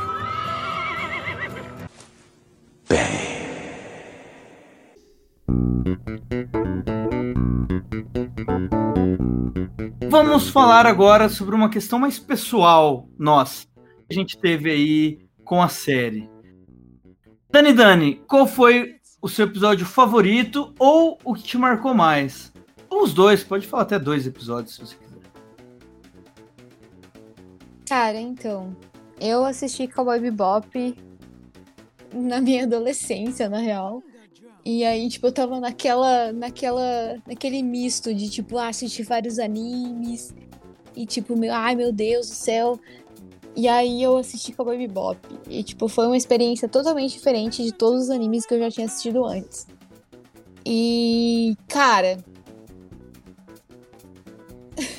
Vamos falar agora sobre uma questão mais pessoal, nós, que a gente teve aí com a série. Dani Dani, qual foi o seu episódio favorito ou o que te marcou mais? Ou os dois, pode falar até dois episódios se você quiser. Cara, então, eu assisti Cowboy Bebop na minha adolescência, na real. E aí, tipo, eu tava naquela, naquela, naquele misto de, tipo, ah, assistir vários animes. E, tipo, meu, ai, meu Deus do céu. E aí eu assisti Cowboy Bebop. E, tipo, foi uma experiência totalmente diferente de todos os animes que eu já tinha assistido antes. E, cara...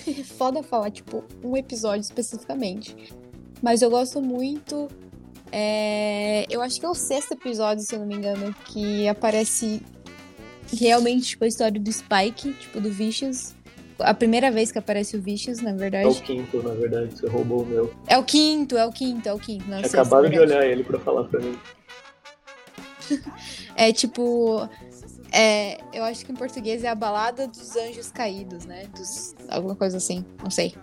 é <laughs> foda falar, tipo, um episódio especificamente. Mas eu gosto muito. É, Eu acho que é o sexto episódio, se eu não me engano, que aparece realmente tipo, a história do Spike, tipo, do Vicious. A primeira vez que aparece o Vicious, na É o verdade. quinto, na verdade, você roubou o meu. É o quinto, é o quinto, é o quinto. Não, é sexto, Acabaram de verdade. olhar ele pra falar pra mim. <laughs> É tipo. É, eu acho que em português é a balada dos anjos caídos, né? Dos, alguma coisa assim, não sei.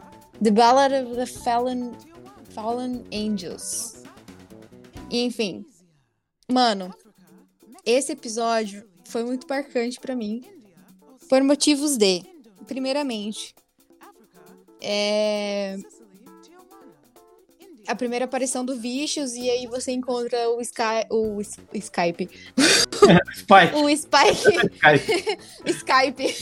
The Ballad of the Fallen, Fallen Angels. E, enfim. Mano, esse episódio foi muito marcante pra mim. Por motivos de. Primeiramente. É. A primeira aparição do Vicious, e aí você encontra o, Sky, o S- Skype. <laughs> Spike. O Spike. <laughs> Skype.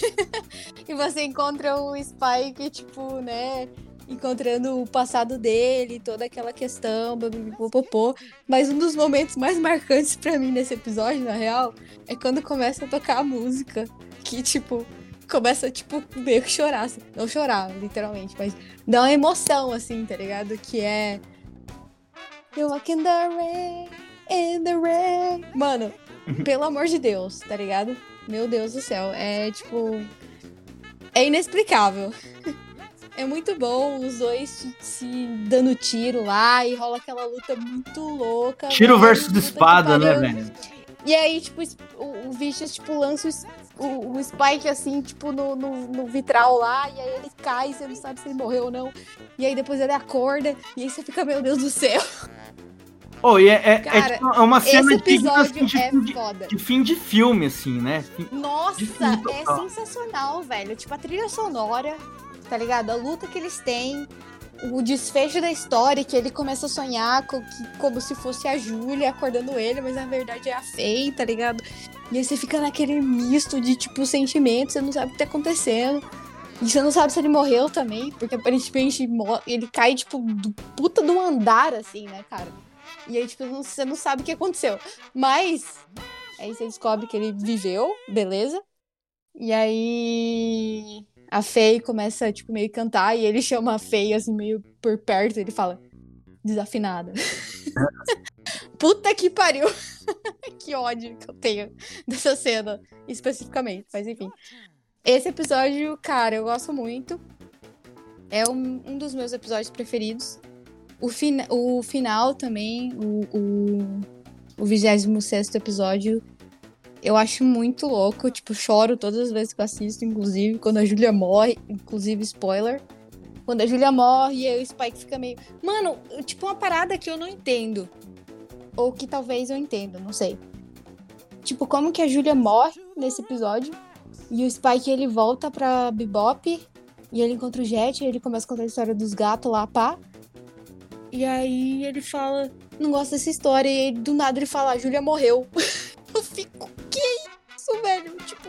<laughs> e você encontra o Spike, tipo, né? Encontrando o passado dele, toda aquela questão, popopô. Mas um dos momentos mais marcantes pra mim nesse episódio, na real, é quando começa a tocar a música. Que, tipo, começa, tipo, meio que chorar. assim. Não chorar, literalmente, mas dá uma emoção, assim, tá ligado? Que é. You walk in the rain, in the rain. Mano, pelo amor de Deus, tá ligado? Meu Deus do céu. É tipo. É inexplicável. <laughs> É muito bom os dois se, dando tiro lá e rola aquela luta muito louca. Tiro velho. versus espada, né, velho? E aí, tipo, o, o Vicious, tipo, lança o, o, Spike, assim, tipo, no, no, no vitral lá, e aí ele cai, você não sabe se ele morreu ou não. E aí depois ele acorda, e aí você fica, meu Deus do céu. Oh, e é, é, é Cara, tipo, é uma cena Esse digna assim, de, é fim de, foda. de fim de filme, assim, né? Nossa, De é total. sensacional, velho. Tipo, a trilha sonora, tá ligado? A luta que eles têm, o desfecho da história, que ele começa a sonhar co- que- como se fosse a Júlia acordando ele, mas na verdade é a Faye, tá ligado? E aí você fica naquele misto de, tipo, sentimentos, você não sabe o que tá acontecendo. E você não sabe se ele morreu também, porque aparentemente ele cai, tipo, do puta de um andar, assim, né, cara? E aí, tipo, você não sabe o que aconteceu. Mas, aí você descobre que ele viveu, beleza? E aí a Faye começa, tipo, meio cantar e ele chama a Faye, assim, meio por perto, ele fala, desafinada. <laughs> Puta que pariu! <laughs> que ódio que eu tenho dessa cena, especificamente, mas enfim. Esse episódio, cara, eu gosto muito. É um, um dos meus episódios preferidos. O, fina- o final também, o, o, o 26 episódio, eu acho muito louco. Tipo, choro todas as vezes que eu assisto, inclusive quando a Julia morre, inclusive spoiler. Quando a Julia morre e o Spike fica meio. Mano, tipo, uma parada que eu não entendo. Ou que talvez eu entenda, não sei. Tipo, como que a Julia morre nesse episódio e o Spike ele volta pra Bebop e ele encontra o Jet e ele começa a contar a história dos gatos lá, pá. E aí ele fala, não gosta dessa história. E aí, do nada ele fala, a Júlia morreu. <laughs> Eu fico, isso, velho? Tipo,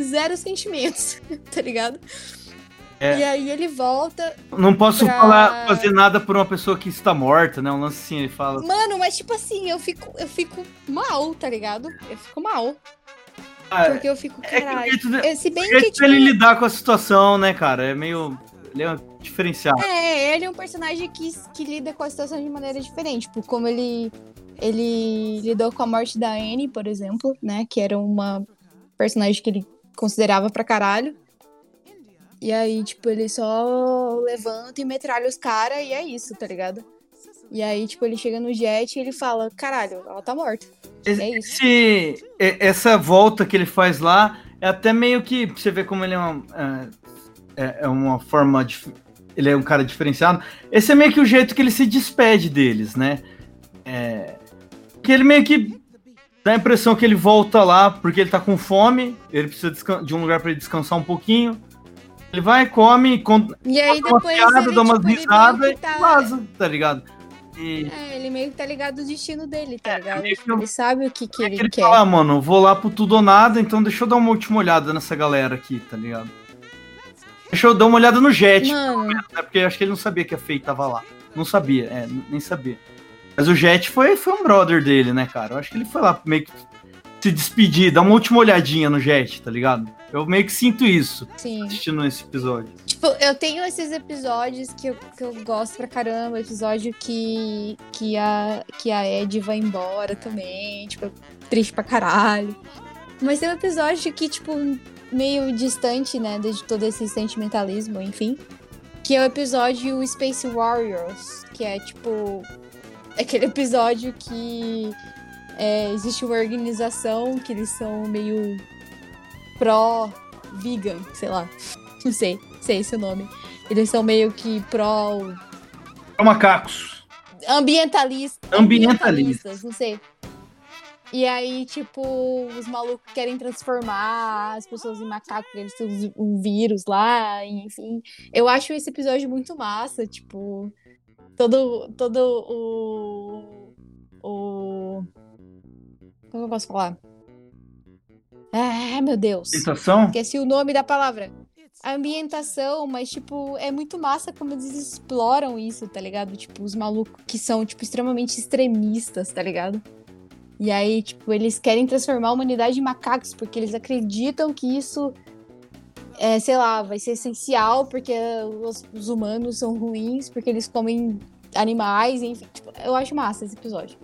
zero sentimentos, <laughs> tá ligado? É. E aí ele volta. Não posso Pra- falar, fazer nada por uma pessoa que está morta, né? Um lance assim, ele fala. Mano, mas tipo assim, eu fico, eu fico mal, tá ligado? Eu fico mal. Ah, Porque eu fico, é que caralho. jeito de- Eh, Se bem que, tipo. dele lidar com a situação, né, cara? É meio. Ele é diferenciado. É, ele é um personagem que, que lida com a situação de maneira diferente. Tipo, como ele, ele lidou com a morte da Anne, por exemplo, né? Que era uma personagem que ele considerava pra caralho. E aí, tipo, ele só levanta e metralha os caras e é isso, tá ligado? E aí, tipo, ele chega no jet e ele fala, caralho, ela tá morta. É isso. Essa volta que ele faz lá é até meio que. Você vê como ele é uma. É, é- é uma forma. dif- ele é um cara diferenciado. Esse é meio que o jeito que ele se despede deles, né? É, que ele meio que dá a impressão que ele volta lá porque ele tá com fome, ele precisa de um lugar pra ele descansar um pouquinho. Ele vai, come, conta E aí uma depois piada, ele, dá umas tipo, ele risadas que e tá- vaza, tá ligado? E É, ele meio que tá ligado ao destino dele, tá ligado? meio que Tipo, ele sabe o que, que ele, ele quer. fala, ah, mano, vou lá pro tudo ou nada, então deixa eu dar uma última olhada nessa galera aqui, tá ligado? Deixa eu dar uma olhada no Jet, Mano, né? Porque eu acho que ele não sabia que a Faye tava lá. Não sabia, é, nem sabia. Mas o Jet foi, foi um brother dele, né, cara? Eu acho que ele foi lá meio que se despedir, dar uma última olhadinha no Jet, tá ligado? Eu meio que sinto isso sim. assistindo esse episódio. Tipo, eu tenho esses episódios que eu, que eu gosto pra caramba. Episódio que, que, a, que a Ed vai embora também. Tipo, triste pra caralho. Mas tem um episódio que, tipo, meio distante, né? De todo esse sentimentalismo, enfim. Que é o episódio Space Warriors. Que é, tipo, aquele episódio que é, existe uma organização que eles são meio pró-vegan, sei lá. <laughs> Não sei, sei esse é o nome. Eles são meio que pró É macacos. ambientalista, Ambientalistas. ambientalistas, não sei. E aí, tipo, os malucos querem transformar as pessoas em macaco, porque eles têm um vírus lá, enfim. Eu acho esse episódio muito massa, tipo, todo, todo o. O. Como eu posso falar? Ah, meu Deus. Tentação? Esqueci o nome da palavra. A ambientação, mas, tipo, é muito massa como eles exploram isso, tá ligado? Tipo, os malucos que são, tipo, extremamente extremistas, tá ligado? E aí, tipo, eles querem transformar a humanidade em macacos, porque eles acreditam que isso, é, sei lá, vai ser essencial, porque os, os humanos são ruins, porque eles comem animais, enfim. Tipo, eu acho massa esse episódio.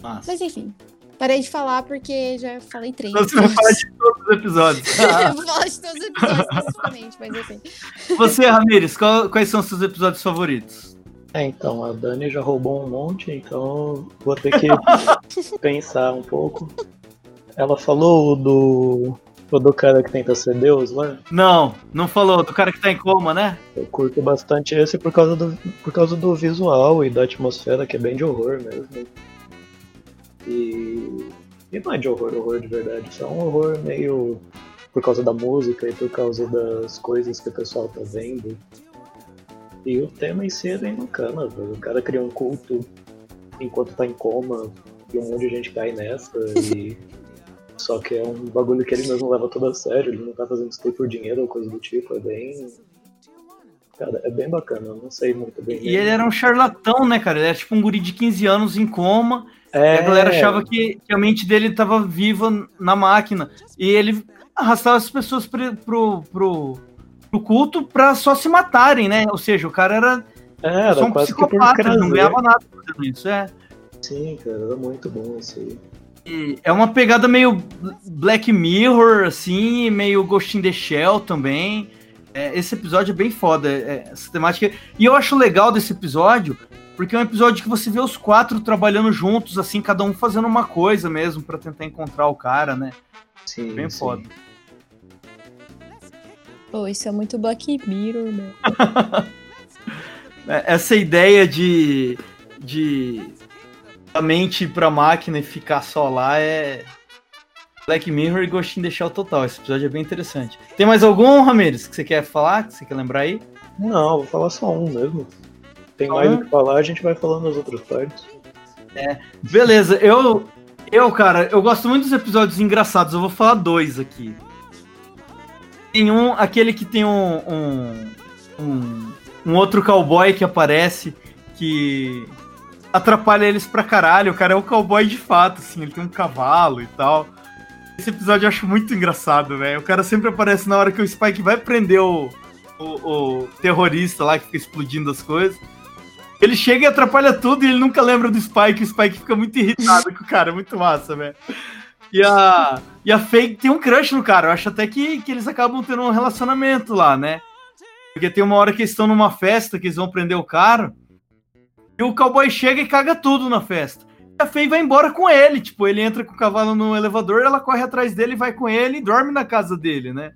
Massa. Mas enfim, parei de falar porque já falei três. Você vai falar de todos os episódios. <laughs> Eu vou falar de todos os episódios, principalmente, mas assim. Você, Ramires, qual- quais são os seus episódios favoritos? É, então, a Dani já roubou um monte, então vou ter que <laughs> pensar um pouco. Ela falou do. O do cara que tenta ser Deus lá. Não, não falou do cara que tá em coma, né? Eu curto bastante esse por causa do, por causa do visual e da atmosfera, que é bem de horror mesmo. E. E não é de horror, horror de verdade. Só um horror meio. por causa da música e por causa das coisas que o pessoal tá vendo. E o tema em si é bem bacana, velho. O cara cria um culto enquanto tá em coma e um monte de gente cai nessa e. <laughs> Só que é um bagulho que ele mesmo leva todo a sério, ele não tá fazendo isso por dinheiro ou coisa do tipo, é bem. Cara, é bem bacana, eu não sei muito bem. E ele era um charlatão, né, cara? Ele era tipo um guri de 15 anos em coma. é... A galera achava que, que a mente dele tava viva na máquina. E ele arrastava as pessoas pro, pro, pro, pro culto pra só se matarem, né? Ou seja, o cara era É, era só um psicopata, ele não ganhava nada fazendo isso. É. Sim, cara, era muito bom isso aí. E é uma pegada meio Black Mirror, assim, meio Ghost in the Shell também. É, esse episódio é bem foda, é, essa temática. E eu acho legal desse episódio, porque é um episódio que você vê os quatro trabalhando juntos, assim, cada um fazendo uma coisa mesmo pra tentar encontrar o cara, né? Sim, Bem sim. foda. Pô, isso é muito Black Mirror, meu. <laughs> É, Essa ideia de. de. A mente pra máquina e ficar só lá é. Black Mirror e Ghost in the Shell total. Esse episódio é bem interessante. Tem mais algum, Ramirez, que você quer falar, que você quer lembrar aí? Não, vou falar só um mesmo. Tem Só mais o que falar, a gente vai falando nas outras partes. Beleza, eu. Eu, cara, eu gosto muito dos episódios engraçados. Eu vou falar dois aqui. Tem um, aquele que tem um. um, um, um outro cowboy que aparece que atrapalha eles pra caralho. O cara é um cowboy de fato, assim, ele tem um cavalo e tal. Esse episódio eu acho muito engraçado, velho. O cara sempre aparece na hora que o Spike vai prender o, o, o terrorista lá que fica explodindo as coisas. Ele chega e atrapalha tudo e ele nunca lembra do Spike. O Spike fica muito irritado com o cara. Muito massa, velho. E a, e a Faye tem um crush no cara. Eu acho até que, que eles acabam tendo um relacionamento lá, né? Porque tem uma hora que eles estão numa festa que eles vão prender o cara. E o cowboy chega e caga tudo na festa. E a Faye vai embora com ele. Tipo, ele entra com o cavalo no elevador, ela corre atrás dele, vai com ele e dorme na casa dele, né?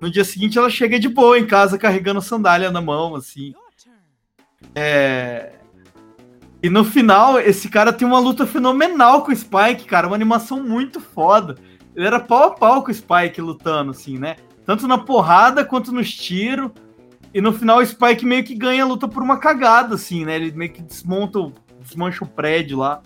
No dia seguinte ela chega de boa em casa carregando sandália na mão, assim. É... E no final, esse cara tem uma luta fenomenal com o Spike, cara. Uma animação muito foda. Ele era pau a pau com o Spike lutando, assim, né? Tanto na porrada quanto nos tiros. E no final o Spike meio que ganha a luta por uma cagada, assim, né? Ele meio que desmonta, o- desmancha o prédio lá.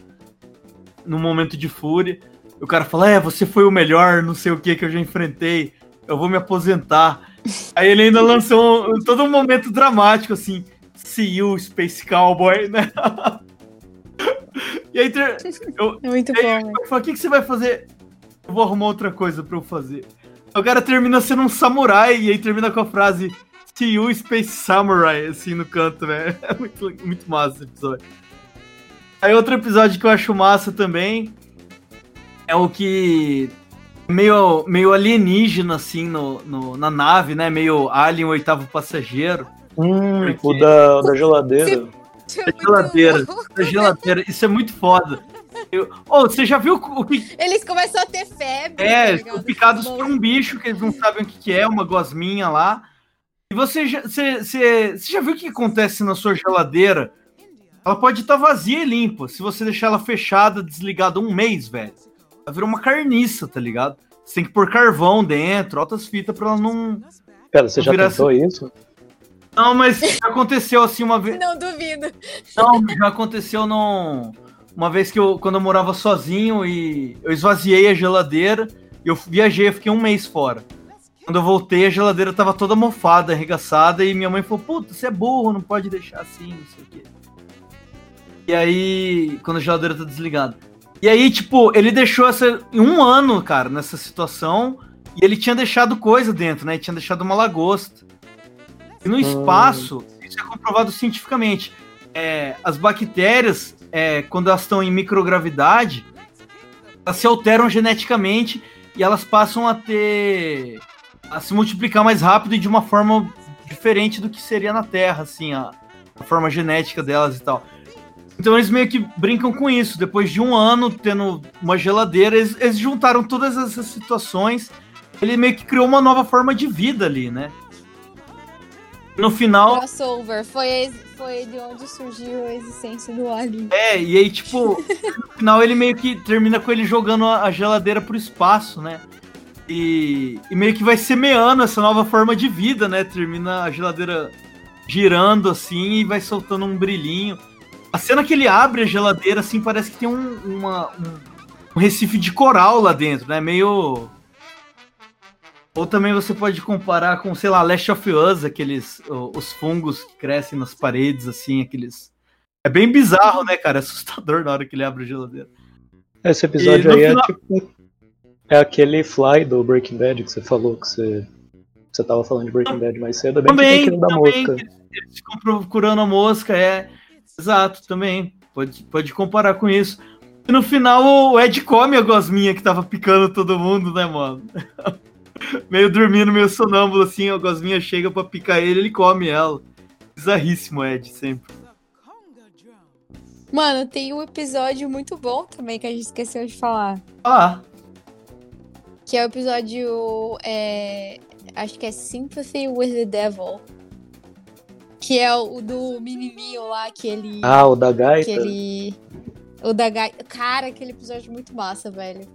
No momento de fúria. E o cara fala: É, você foi o melhor, não sei o que que eu já enfrentei. Eu vou me aposentar. <laughs> Aí ele ainda lançou um- todo um momento dramático, assim. See you, Space Cowboy, né? <laughs> e aí <laughs> eu, Muito e aí bom, eu velho. falo, o que, que você vai fazer? Eu vou arrumar outra coisa pra eu fazer. O cara termina sendo um samurai e aí termina com a frase You, Space Samurai, assim, no canto, né? <laughs> É muito, muito massa esse episódio. Aí outro episódio que eu acho massa também é o que meio, meio alienígena, assim, no, no- na nave, né? Meio Alien, o oitavo passageiro. Hum, Porque- o da, da geladeira. Muito geladeira. Da geladeira. Isso é muito foda. Eu- Ô, você já viu o que Eles começam a ter febre. É, tá ligado? picados por um bicho que eles não sabem o que, que é, uma gosminha lá. E você já, você, você, você já viu o que acontece na sua geladeira? Ela pode estar vazia e limpa. Se você deixar ela fechada, desligada um mês, velho. Ela vira uma carniça, tá ligado? Você tem que pôr carvão dentro, altas fitas pra ela não. Pera, você já Virar tentou isso? Não, mas já aconteceu assim uma vez. Não duvido. Não, já aconteceu num... uma vez que eu, quando eu morava sozinho e eu esvaziei a geladeira, eu viajei, eu fiquei um mês fora. Quando eu voltei, a geladeira tava toda mofada, arregaçada, e minha mãe falou, puta, você é burro, não pode deixar assim, não sei o quê. E aí, quando a geladeira tá desligada. E aí, tipo, ele deixou essa. Um ano, cara, nessa situação, e ele tinha deixado coisa dentro, né? Ele tinha deixado uma lagosta. E no espaço, isso é comprovado cientificamente. é, as bactérias, é, quando elas estão em microgravidade, elas se alteram geneticamente e elas passam a ter. A se multiplicar mais rápido e de uma forma diferente do que seria na Terra, assim, a, a forma genética delas e tal. Então eles meio que brincam com isso. Depois de um ano tendo uma geladeira, eles, eles juntaram todas essas situações. Ele meio que criou uma nova forma de vida ali, né? No final, Crossover. Foi, foi de onde surgiu a existência do Alien. É, e aí, tipo, <laughs> no final ele meio que termina com ele jogando a a geladeira pro espaço, né? E, e meio que vai semeando essa nova forma de vida, né? Termina a geladeira girando assim e vai soltando um brilhinho. A cena que ele abre a geladeira, assim, parece que tem um, uma- um, um recife de coral lá dentro, né? Meio. Ou também você pode comparar com, sei lá, Last of Us, aqueles. Os fungos que crescem nas paredes, assim, aqueles. É bem bizarro, né, cara? É assustador na hora que ele abre a geladeira. Esse episódio E aí final- é tipo. É aquele Fly do Breaking Bad que você falou que você. Você tava falando de Breaking Bad mais cedo, é bem Também, aquele da também, mosca. que eles, eles ficam procurando a mosca, é. Exato, também. Pode, pode comparar com isso. E no final o Ed come a gosminha que tava picando todo mundo, né, mano? <laughs> meio dormindo, meio sonâmbulo, assim, a gosminha chega pra picar ele, ele come ela. Bizarríssimo, Ed, sempre. Mano, tem um episódio muito bom também que a gente esqueceu de falar. Ah, Que é o episódio. é, acho que é Sympathy with the Devil. Que é o do menininho lá que ele. Ah, o da gaita. que ele. O da Gai. Cara, aquele episódio é muito massa, velho.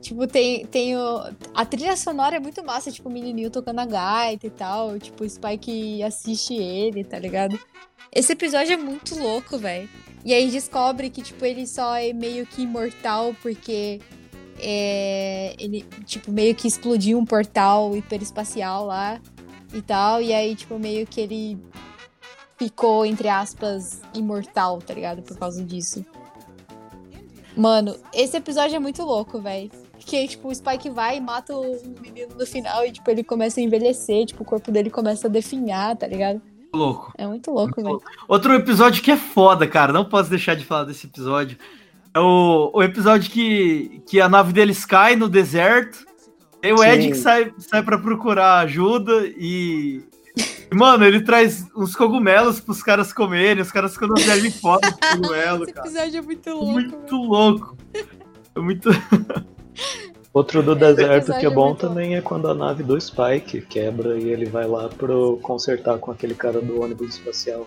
Tipo, tem, tem o... A trilha sonora é muito massa, tipo, o menininho tocando a gaita e tal. Tipo, o Spike assiste ele, tá ligado? Esse episódio é muito louco, velho. E aí descobre que, tipo, ele só é meio que imortal porque é, ele, tipo, meio que explodiu um portal hiperespacial lá. e tal. E aí, tipo, meio que ele ficou, entre aspas, imortal, tá ligado? Por causa disso. Mano, esse episódio é muito louco, velho. Que, tipo, o Spike vai e mata o menino no final e, tipo, ele começa a envelhecer, tipo, o corpo dele começa a definhar, tá ligado? Louco. É muito louco, velho. Outro episódio que é foda, cara. Não posso deixar de falar desse episódio. É o, o episódio que, que a nave deles cai no deserto. E o Sim. Ed que sai, sai pra procurar ajuda e. e, Mano, ele traz uns cogumelos pros caras comerem, os caras ficam na viagem foda do <laughs> cogumelo, Esse cara. episódio é muito louco, Muito velho. louco. É muito. <laughs> Outro do deserto que é é bom. também é quando a nave do Spike quebra e ele vai lá pro consertar com aquele cara do ônibus espacial.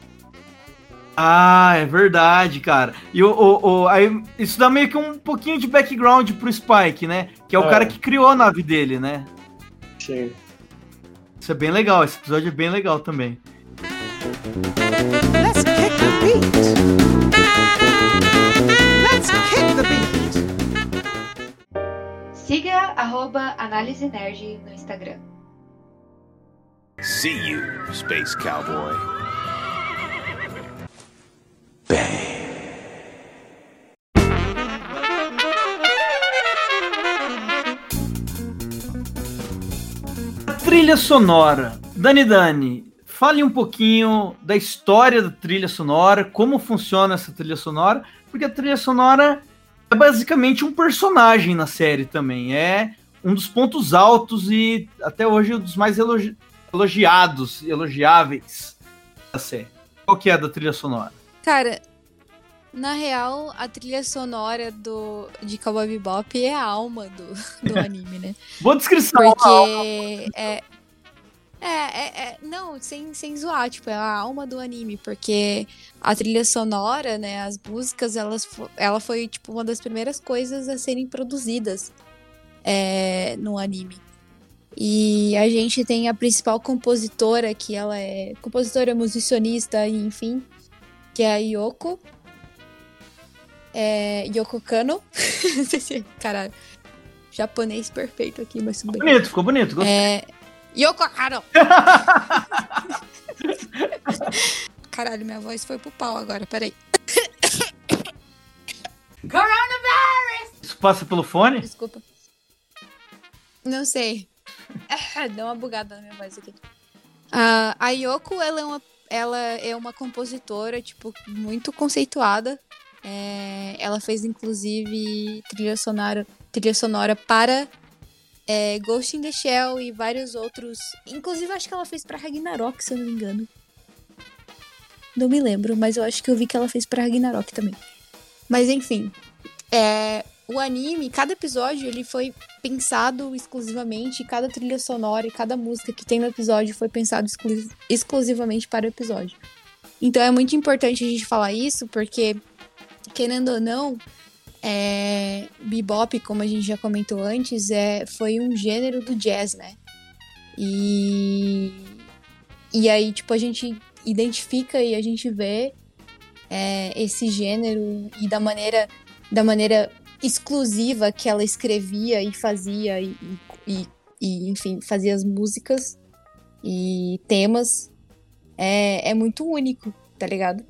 Ah, é verdade, cara. E o, o, o- aí, isso dá meio que um pouquinho de background pro Spike, né? Que é o É. cara que criou a nave dele, né? Sim. Isso é bem legal, esse episódio é bem legal também. Let's kick the beat. Let's kick the beat. Siga arroba Análise Nerd no Instagram. See you, Space Cowboy. Trilha sonora. Dani Dani, fale um pouquinho da história da trilha sonora, como funciona essa trilha sonora, porque a trilha sonora é basicamente um personagem na série também. É um dos pontos altos e até hoje um dos mais elogi- elogiados, elogiáveis da série. Qual que é a da trilha sonora? Cara, na real, a trilha sonora do, de Cowboy Bebop é a alma do, <laughs> do anime, né? Boa descrição. Porque é, é, é, é- Não, sem, sem zoar, tipo, é a alma do anime, porque a trilha sonora, né, as músicas, elas, ela foi, tipo, uma das primeiras coisas a serem produzidas é, no anime. E a gente tem a principal compositora, que ela é compositora, musicianista, e enfim, que é a Yoko. É, Yoko Kano. <laughs> Caralho, japonês perfeito aqui, mas tudo bem. Bonito, ficou bonito. Gostei. É. Yoko Kano! <laughs> Caralho, minha voz foi pro pau agora, peraí. Isso passa pelo fone? Desculpa. Não sei. <laughs> Deu uma bugada na minha voz aqui. Ah, a Yoko, ela é uma, ela é uma compositora, tipo, muito conceituada. É, ela fez, inclusive, trilha sonora, trilha sonora para é, Ghost in the Shell e vários outros. Inclusive, acho que ela fez pra Ragnarok, se eu não me engano. Não me lembro, mas eu acho que eu vi que ela fez pra Ragnarok também. Mas enfim, é, o anime, cada episódio, ele foi pensado exclusivamente, cada trilha sonora e cada música que tem no episódio foi pensado exclu- exclusivamente para o episódio. Então é muito importante a gente falar isso, porque, querendo ou não, é, bebop, como a gente já comentou antes, é, foi um gênero do jazz, né? E, e aí, tipo, a gente identifica e a gente vê é, esse gênero e da maneira, da maneira exclusiva que ela escrevia e fazia e, e, e, enfim, fazia as músicas e temas é, é muito único, tá ligado?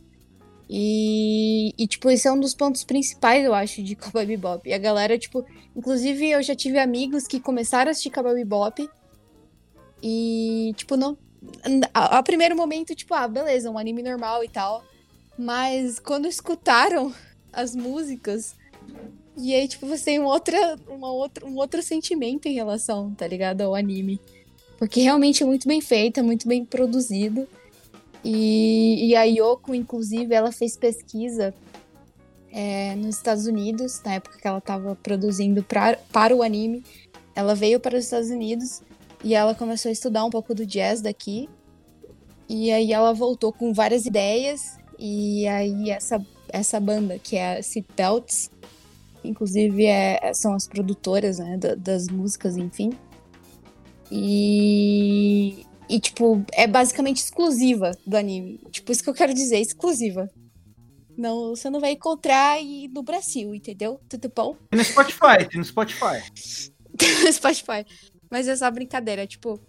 E, e, tipo, esse é um dos pontos principais, eu acho, de Cowboy Bebop. E a galera, tipo, inclusive eu já tive amigos que começaram a assistir Cowboy Bebop e, tipo, não. A, a primeiro momento, tipo, ah, beleza, um anime normal e tal. Mas quando escutaram as músicas, e aí, tipo, você tem um, outra, uma outra, um outro sentimento em relação, tá ligado? Ao anime. Porque realmente é muito bem feito, é muito bem produzido. E, e a Yoko, inclusive, ela fez pesquisa é, nos Estados Unidos, na época que ela estava produzindo pra, para o anime. Ela veio para os Estados Unidos e ela começou a estudar um pouco do jazz daqui. E aí ela voltou com várias ideias. E aí essa, essa banda, que é a Seatbelts, inclusive é, são as produtoras né, da- das músicas, enfim. E, e, tipo, é basicamente exclusiva do anime. Tipo, isso que eu quero dizer, exclusiva. Não, você não vai encontrar aí no Brasil, entendeu? Tudo bom? Tem no Spotify, tem no Spotify. <laughs> no Spotify. Mas é só brincadeira, tipo.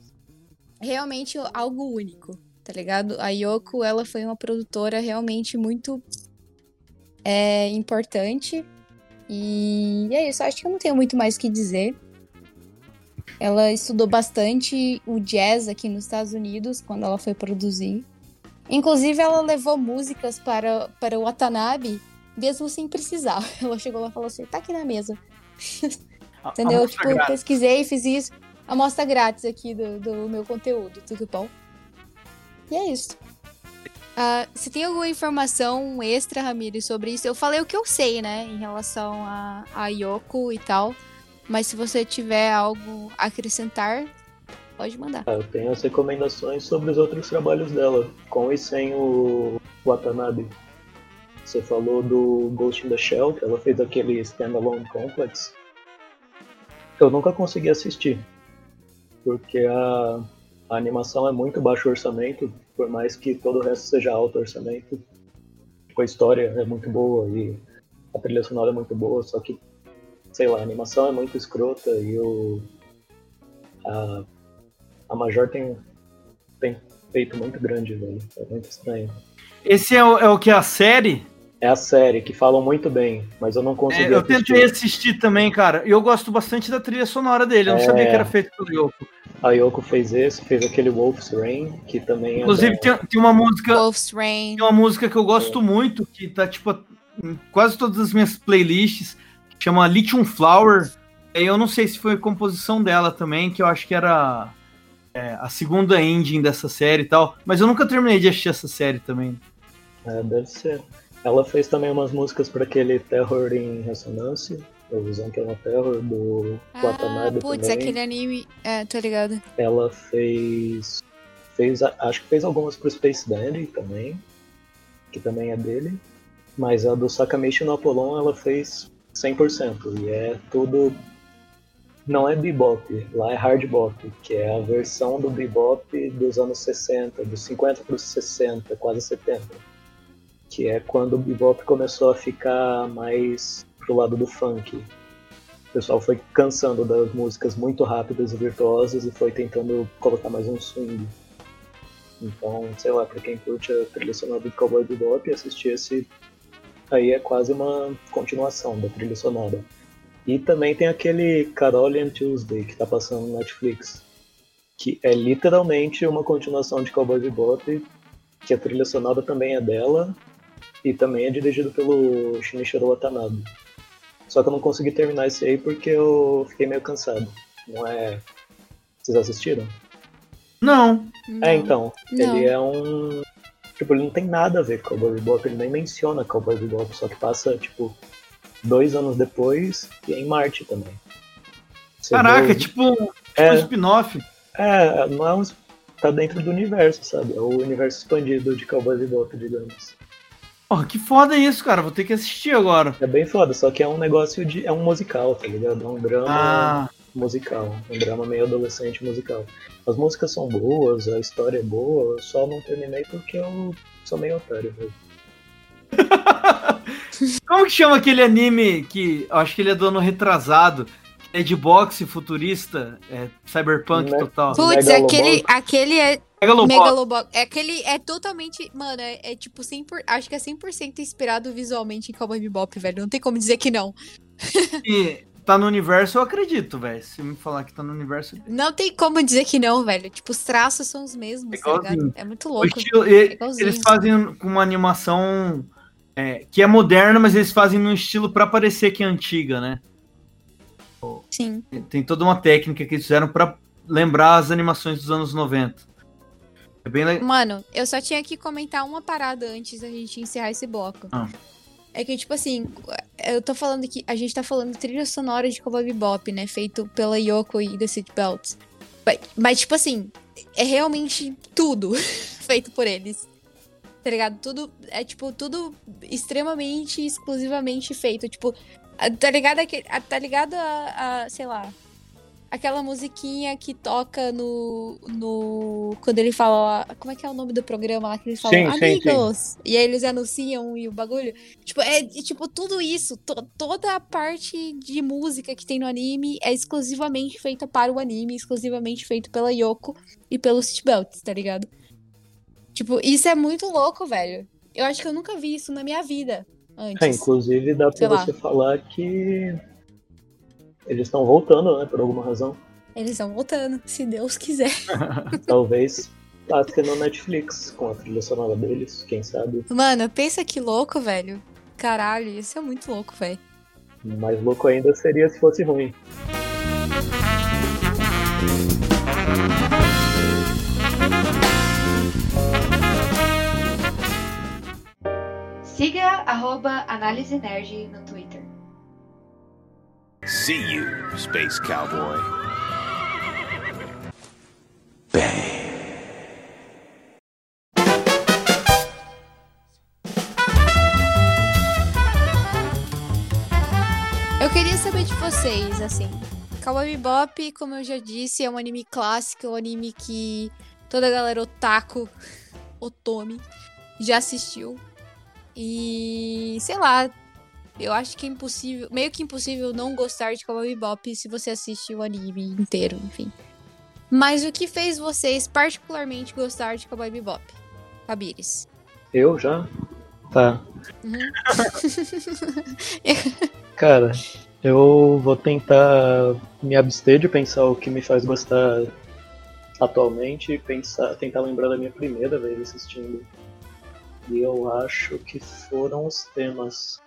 realmente algo único, tá ligado? A Yoko, ela foi uma produtora realmente muito é, importante. E é isso, acho que eu não tenho muito mais o que dizer. Ela estudou bastante o jazz aqui nos Estados Unidos quando ela foi produzir. Inclusive, ela levou músicas para, para o Watanabe, mesmo sem precisar. <laughs> Ela chegou lá e falou assim: tá aqui na mesa. Entendeu? Tipo, grátis. pesquisei, fiz isso. Amostra grátis aqui do, do meu conteúdo, tudo bom? E é isso. Ah, você tem alguma informação extra, Ramiro, sobre isso? Eu falei o que eu sei, né, em relação a, a Yoko e tal. Mas se você tiver algo a acrescentar, pode mandar. Ah, Eu tenho as recomendações sobre os outros trabalhos dela, com e sem o Watanabe. Você falou do Ghost in the Shell, que ela fez aquele Standalone Complex. Eu nunca consegui assistir, porque a, a animação é muito baixo orçamento, por mais que todo o resto seja alto orçamento. Tipo, A história é muito boa e a trilha sonora é muito boa, só que, sei lá, a animação é muito escrota e o. A, a Major tem, tem feito muito grande, velho. É muito estranho. Esse é o, é o que? A série? É a série, que falam muito bem, mas eu não É, consegui eu assistir. tentei assistir também, cara. E eu gosto bastante da trilha sonora dele. Eu não É. sabia que era feito pelo Yoko. A Yoko fez esse, fez aquele Wolf's Rain, que também é Inclusive, da- tem, tem uma música. Wolf's Rain. Tem uma música que eu gosto muito, que tá tipo em quase todas as minhas playlists, que chama Lithium Flower. E eu não sei se foi composição dela também, que eu acho que era é, a segunda ending dessa série e tal. Mas eu nunca terminei de assistir essa série também. É, deve ser. Ela fez também umas músicas para aquele Terror em Ressonância, a visão que é uma Terror, do Ah, Watanabe putz, também. aquele anime. É, tô ligado. Ela fez. fez acho que fez algumas pro Space Dandy também, que também é dele. Mas a do Sakamichi no Apollon ela fez 100%, e é tudo. Não é bebop, lá é hard bop, que é a versão do bebop dos anos 60, dos 50 para os 60, quase 70. Que é quando o bebop começou a ficar mais pro lado do funk. O pessoal foi cansando das músicas muito rápidas e virtuosas e foi tentando colocar mais um swing. Então, sei lá, pra quem curte a trilha sonora do Cowboy Bebop, assistir esse aí é quase uma continuação da trilha sonora. E também tem aquele Carolian Tuesday que tá passando no Netflix, que é literalmente uma continuação de Cowboy Bebop, que a trilha sonora também é dela e também é dirigido pelo Shinichiro Watanabe. Só que eu não consegui terminar esse aí porque eu fiquei meio cansado. Não é. Vocês assistiram? Não. É, então. Não. Ele é um. Tipo, ele não tem nada a ver com Cowboy Bebop, ele nem menciona Cowboy Bebop, só que passa, tipo, dois anos depois e é em Marte também. Você Caraca, vê é o- tipo, tipo É. um spin-off. É, não é um. Tá dentro do universo, sabe? É o universo expandido de Cowboy Bebop, digamos. Porra, que foda isso, cara. Vou ter que assistir agora. É bem foda, só que é um negócio de. É um musical, tá ligado? É um drama Ah, musical. Um drama meio adolescente musical. As músicas são boas, a história é boa, eu só não terminei porque eu sou meio otário, <laughs> como que chama aquele anime que eu acho que ele é do ano retrasado? É de boxe futurista, é cyberpunk Me- total. Putz, aquele, aquele é Megalobox. Megalobox. É aquele é totalmente. Mano, é, é tipo 100%. por- Acho que é 100% inspirado visualmente em Cowboy Bebop, velho. Não tem como dizer que não. <laughs> E tá no universo, eu acredito, velho. Se me falar que tá no universo. Não tem como dizer que não, velho. Tipo, os traços são os mesmos, tá ligado? É muito louco. estilo- e- igualzinho. eles fazem com uma animação é, que é moderna, mas eles fazem num estilo pra parecer que é antiga, né? Sim. Tem toda uma técnica que eles fizeram pra lembrar as animações dos anos 90. É bem legal. Mano, eu só tinha que comentar uma parada antes da gente encerrar esse bloco. Ah. É que, tipo assim, eu tô falando que a gente tá falando trilha sonora de Cowboy Bebop, né? Feito pela Yoko e The City Belts. Mas, mas, tipo assim, é realmente tudo <laughs> feito por eles. Tá ligado? Tudo, é tipo, tudo extremamente, exclusivamente feito. Tipo, tá ligado, a- tá ligado a, a, sei lá, aquela musiquinha que toca no, no. Quando ele fala. Como é que é o nome do programa lá que eles falam? Sim, sim, Amigos! E aí eles anunciam e o bagulho. Tipo, é tipo tudo isso. to- toda a parte de música que tem no anime é exclusivamente feita para o anime, exclusivamente feito pela Yoko e pelo Seatbelts, tá ligado? Tipo, isso é muito louco, velho. Eu acho que eu nunca vi isso na minha vida antes. É, inclusive dá pra lá. você falar que eles estão voltando, né, por alguma razão. Eles estão voltando, se Deus quiser. <laughs> Talvez passe no Netflix com a trilha sonora deles, quem sabe. Mano, pensa que louco, velho. Caralho, isso é muito louco, velho. Mais louco ainda seria se fosse ruim. Siga arroba Análise Nerd no Twitter. See you, Space Cowboy. Eu queria saber de vocês, assim. Cowboy Bebop, como eu já disse, é um anime clássico, um anime que toda a galera otaku, <laughs> otome, já assistiu. E, sei lá, eu acho que é impossível, meio que impossível não gostar de Cowboy Bebop se você assiste o anime inteiro, enfim. Mas o que fez vocês particularmente gostar de Cowboy Bebop? Fabires. Eu já? Tá. Uhum. <laughs> Cara, eu vou tentar me abster de pensar o que me faz gostar atualmente e pensar, tentar lembrar da minha primeira vez assistindo. E eu acho que foram os temas.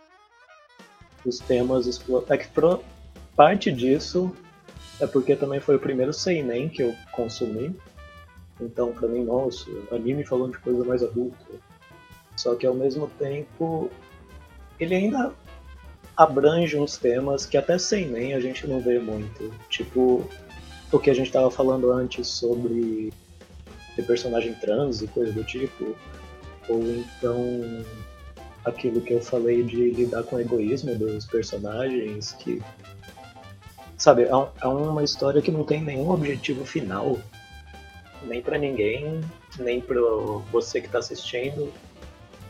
Os temas explorados. É que pro- parte disso é porque também foi o primeiro Seinen que eu consumi. Então, pra mim, nossa, anime falando de coisa mais adulta. Só que ao mesmo tempo, ele ainda abrange uns temas que até sem nem a gente não vê muito. Tipo, o que a gente tava falando antes sobre ter personagem trans e coisa do tipo. Ou então aquilo que eu falei de lidar com o egoísmo dos personagens, que. Sabe, é, é uma história que não tem nenhum objetivo final. Nem pra ninguém, nem pra você que tá assistindo.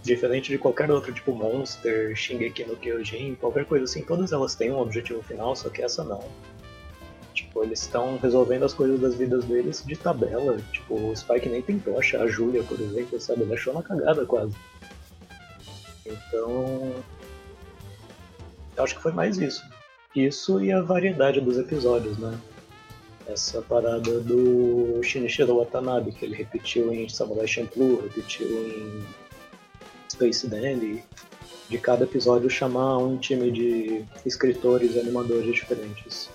Diferente de qualquer outro, tipo Monster, Shingeki no Kyojin, qualquer coisa assim, todas elas têm um objetivo final, só que essa não. Tipo, eles estão resolvendo as coisas das vidas deles de tabela. Tipo, o Spike nem tentou achar a Julia, por exemplo, sabe? Ele achou na cagada quase. Então. Eu acho que foi mais isso. Isso e a variedade dos episódios, né? Essa parada do Shinichiro Watanabe, que ele repetiu em Samurai Champloo, repetiu em Space Dandy, de cada episódio chamar um time de escritores e animadores diferentes.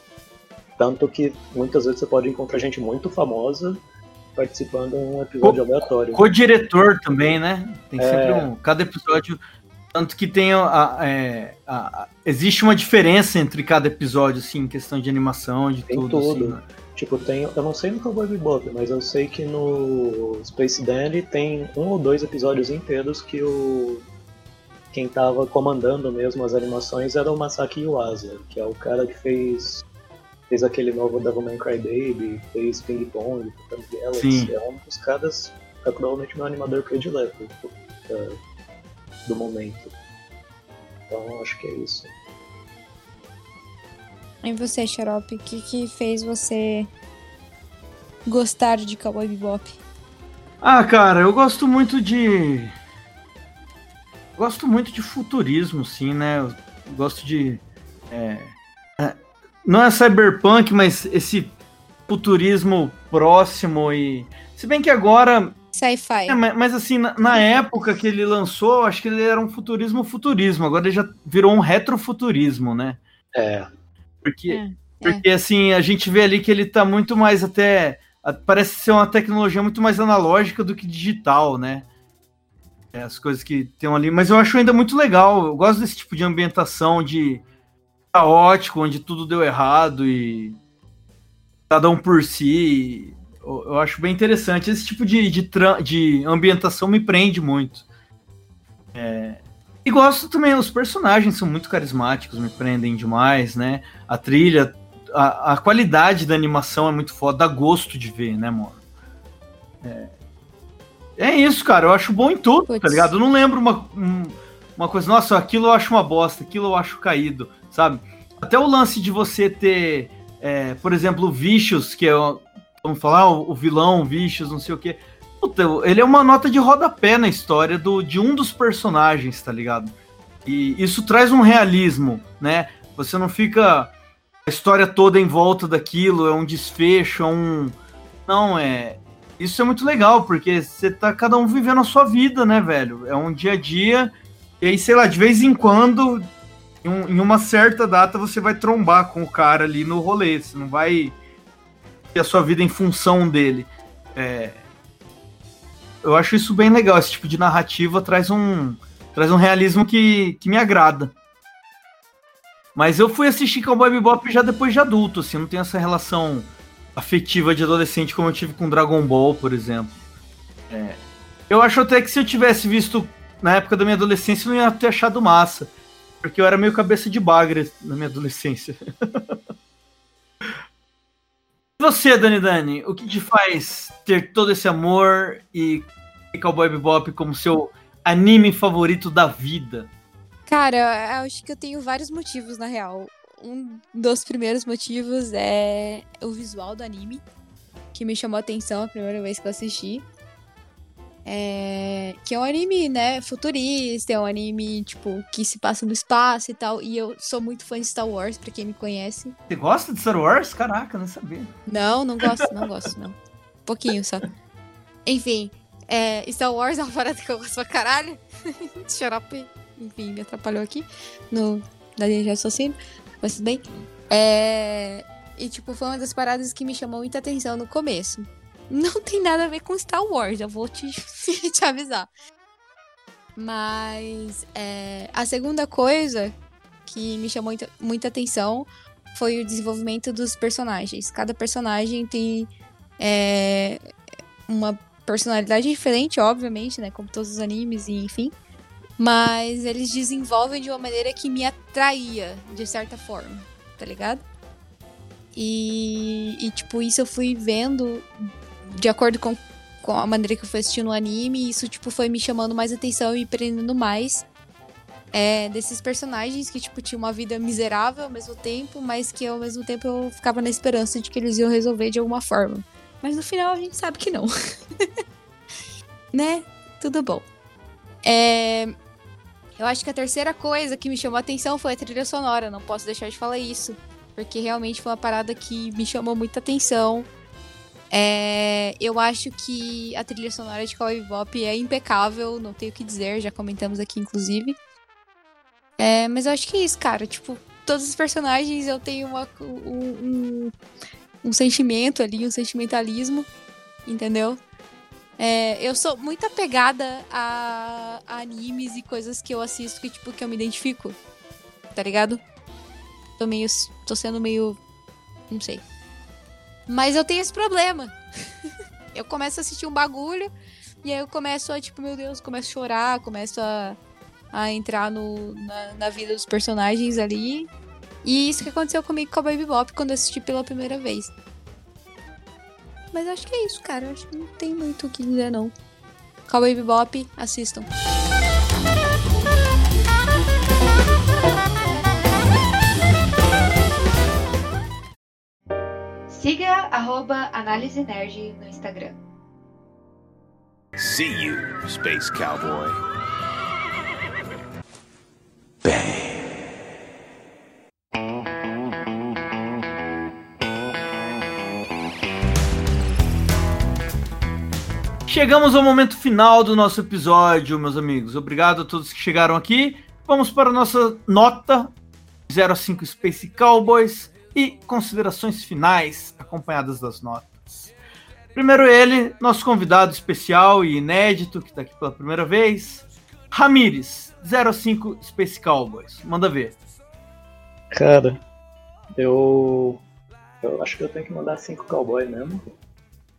Tanto que muitas vezes você pode encontrar gente muito famosa participando de um episódio aleatório. Co-diretor também, né? Tem É. sempre um. Cada episódio. Tanto que tem a, a- é, a- a- existe uma diferença entre cada episódio, assim, em questão de animação, de Tem tudo. tudo. assim, né? Tipo, tem. Eu não sei no Cowboy Bebop, mas eu sei que no Space Dandy tem um ou dois episódios inteiros que o. Quem tava comandando mesmo as animações era o Masaki Yuasa, que é o cara que fez. Fez aquele novo Devilman Crybaby, fez Ping Pong, Galaxy. É um dos caras. É provavelmente meu animador predileto da- do momento. Então acho que é isso. E você, Xarope, o que, que fez você gostar de Cowboy Bebop? Ah, cara, eu gosto muito de. Gosto muito de futurismo, sim, né? Eu gosto de. é, Não é cyberpunk, mas esse futurismo próximo e. Se bem que agora. Sci-fi. É, mas, mas assim, na, na época que ele lançou, acho que ele era um futurismo futurismo. Agora ele já virou um retrofuturismo, né? É. Porque, É, porque assim, a gente vê ali que ele tá muito mais até. Parece ser uma tecnologia muito mais analógica do que digital, né? É, as coisas que tem ali. Mas eu acho ainda muito legal. Eu gosto desse tipo de ambientação de caótico, onde tudo deu errado e cada um por si. Eu, acho bem interessante. Esse tipo de, de, de ambientação me prende muito. É, e gosto também, os personagens são muito carismáticos, me prendem demais, né? A trilha, a, a qualidade da animação é muito foda, dá gosto de ver, né, mano? É, é isso, cara. Eu acho bom em tudo, tá ligado? Eu não lembro uma, um- uma coisa, nossa, aquilo eu acho uma bosta, aquilo eu acho caído, sabe? Até o lance de você ter, é, por exemplo, Vicious, que é, vamos falar, o, o vilão, Vicious, não sei o quê. Puta, ele é uma nota de rodapé na história do, de um dos personagens, tá ligado? E isso traz um realismo, né? Você não fica a história toda em volta daquilo, é um desfecho, é um. Não, é. Isso é muito legal, porque você tá cada um vivendo a sua vida, né, velho? É um dia a dia. E aí, sei lá, de vez em quando, em, um- uma certa data, você vai trombar com o cara ali no rolê. Você não vai ter a sua vida em função dele. É, eu acho isso bem legal. Esse tipo de narrativa traz um, traz um realismo que, que me agrada. Mas eu fui assistir Cowboy Bebop já depois de adulto, assim, não tenho essa relação afetiva de adolescente como eu tive com Dragon Ball, por exemplo. É, Eu acho até que se eu tivesse visto na época da minha adolescência, eu não ia ter achado massa. Porque eu era meio cabeça de bagre na minha adolescência. <laughs> E você, Dani Dani, o que te faz ter todo esse amor e Cowboy Bebop como seu anime favorito da vida? Cara, eu acho que eu tenho vários motivos, na real. Um dos primeiros motivos é o visual do anime, que me chamou a atenção a primeira vez que eu assisti. É... Que é um anime, né, futurista, é um anime, tipo, que se passa no espaço e tal. E eu sou muito fã de Star Wars, pra quem me conhece. Você gosta de Star Wars? Caraca, não sabia. Não, não gosto, não gosto, não. Pouquinho só. Enfim, é, Star Wars é uma parada que eu gosto pra caralho. <laughs> Xarope, enfim, me atrapalhou aqui no, na linha de raciocínio, mas tudo bem. É, e, tipo, foi uma das paradas que me chamou muita atenção no começo. Não tem nada a ver com Star Wars, eu vou te, <laughs> te avisar. Mas é, a segunda coisa que me chamou muita, muita atenção foi o desenvolvimento dos personagens. Cada personagem tem é, uma personalidade diferente, obviamente, né? Como todos os animes e enfim. Mas eles desenvolvem de uma maneira que me atraía, de certa forma, tá ligado? E, e tipo, isso eu fui vendo de acordo com, com a maneira que eu fui assistindo o anime, isso, tipo, foi me chamando mais atenção e prendendo mais é, desses personagens que, tipo, tinham uma vida miserável ao mesmo tempo, mas que ao mesmo tempo eu ficava na esperança de que eles iam resolver de alguma forma. Mas no final a gente sabe que não. <laughs> né? Tudo bom. É, Eu acho que a terceira coisa que me chamou a atenção foi a trilha sonora. Não posso deixar de falar isso. Porque realmente foi uma parada que me chamou muita atenção. É, Eu acho que a trilha sonora de Cowboy Bebop é impecável, não tenho o que dizer, já comentamos aqui inclusive. É, mas eu acho que é isso, cara. Tipo, todos os personagens eu tenho uma- um, um, um sentimento ali, um sentimentalismo, entendeu? É, eu sou muito apegada a, a animes e coisas que eu assisto que, tipo, que eu me identifico. Tá ligado? Tô meio. tô sendo meio. não sei. Mas eu tenho esse problema. <laughs> eu começo a assistir um bagulho e aí eu começo a, tipo, meu Deus, começo a chorar, começo a, a entrar no, na, na vida dos personagens ali. E isso que aconteceu comigo com a Baby Bop quando eu assisti pela primeira vez. Mas acho que é isso, cara. Acho que não tem muito o que dizer, não. Cowboy Bebop, assistam. Siga arroba Análise Nerd no Instagram. See you, Space Cowboy. Chegamos ao momento final do nosso episódio, meus amigos. Obrigado a todos que chegaram aqui. Vamos para a nossa nota 0 a 5 Space Cowboys e considerações finais acompanhadas das notas. Primeiro ele, nosso convidado especial e inédito, que está aqui pela primeira vez, Ramires, 0 a 5 Space Cowboys. Manda ver. Cara, eu. Eu acho que eu tenho que mandar 5 cowboy mesmo.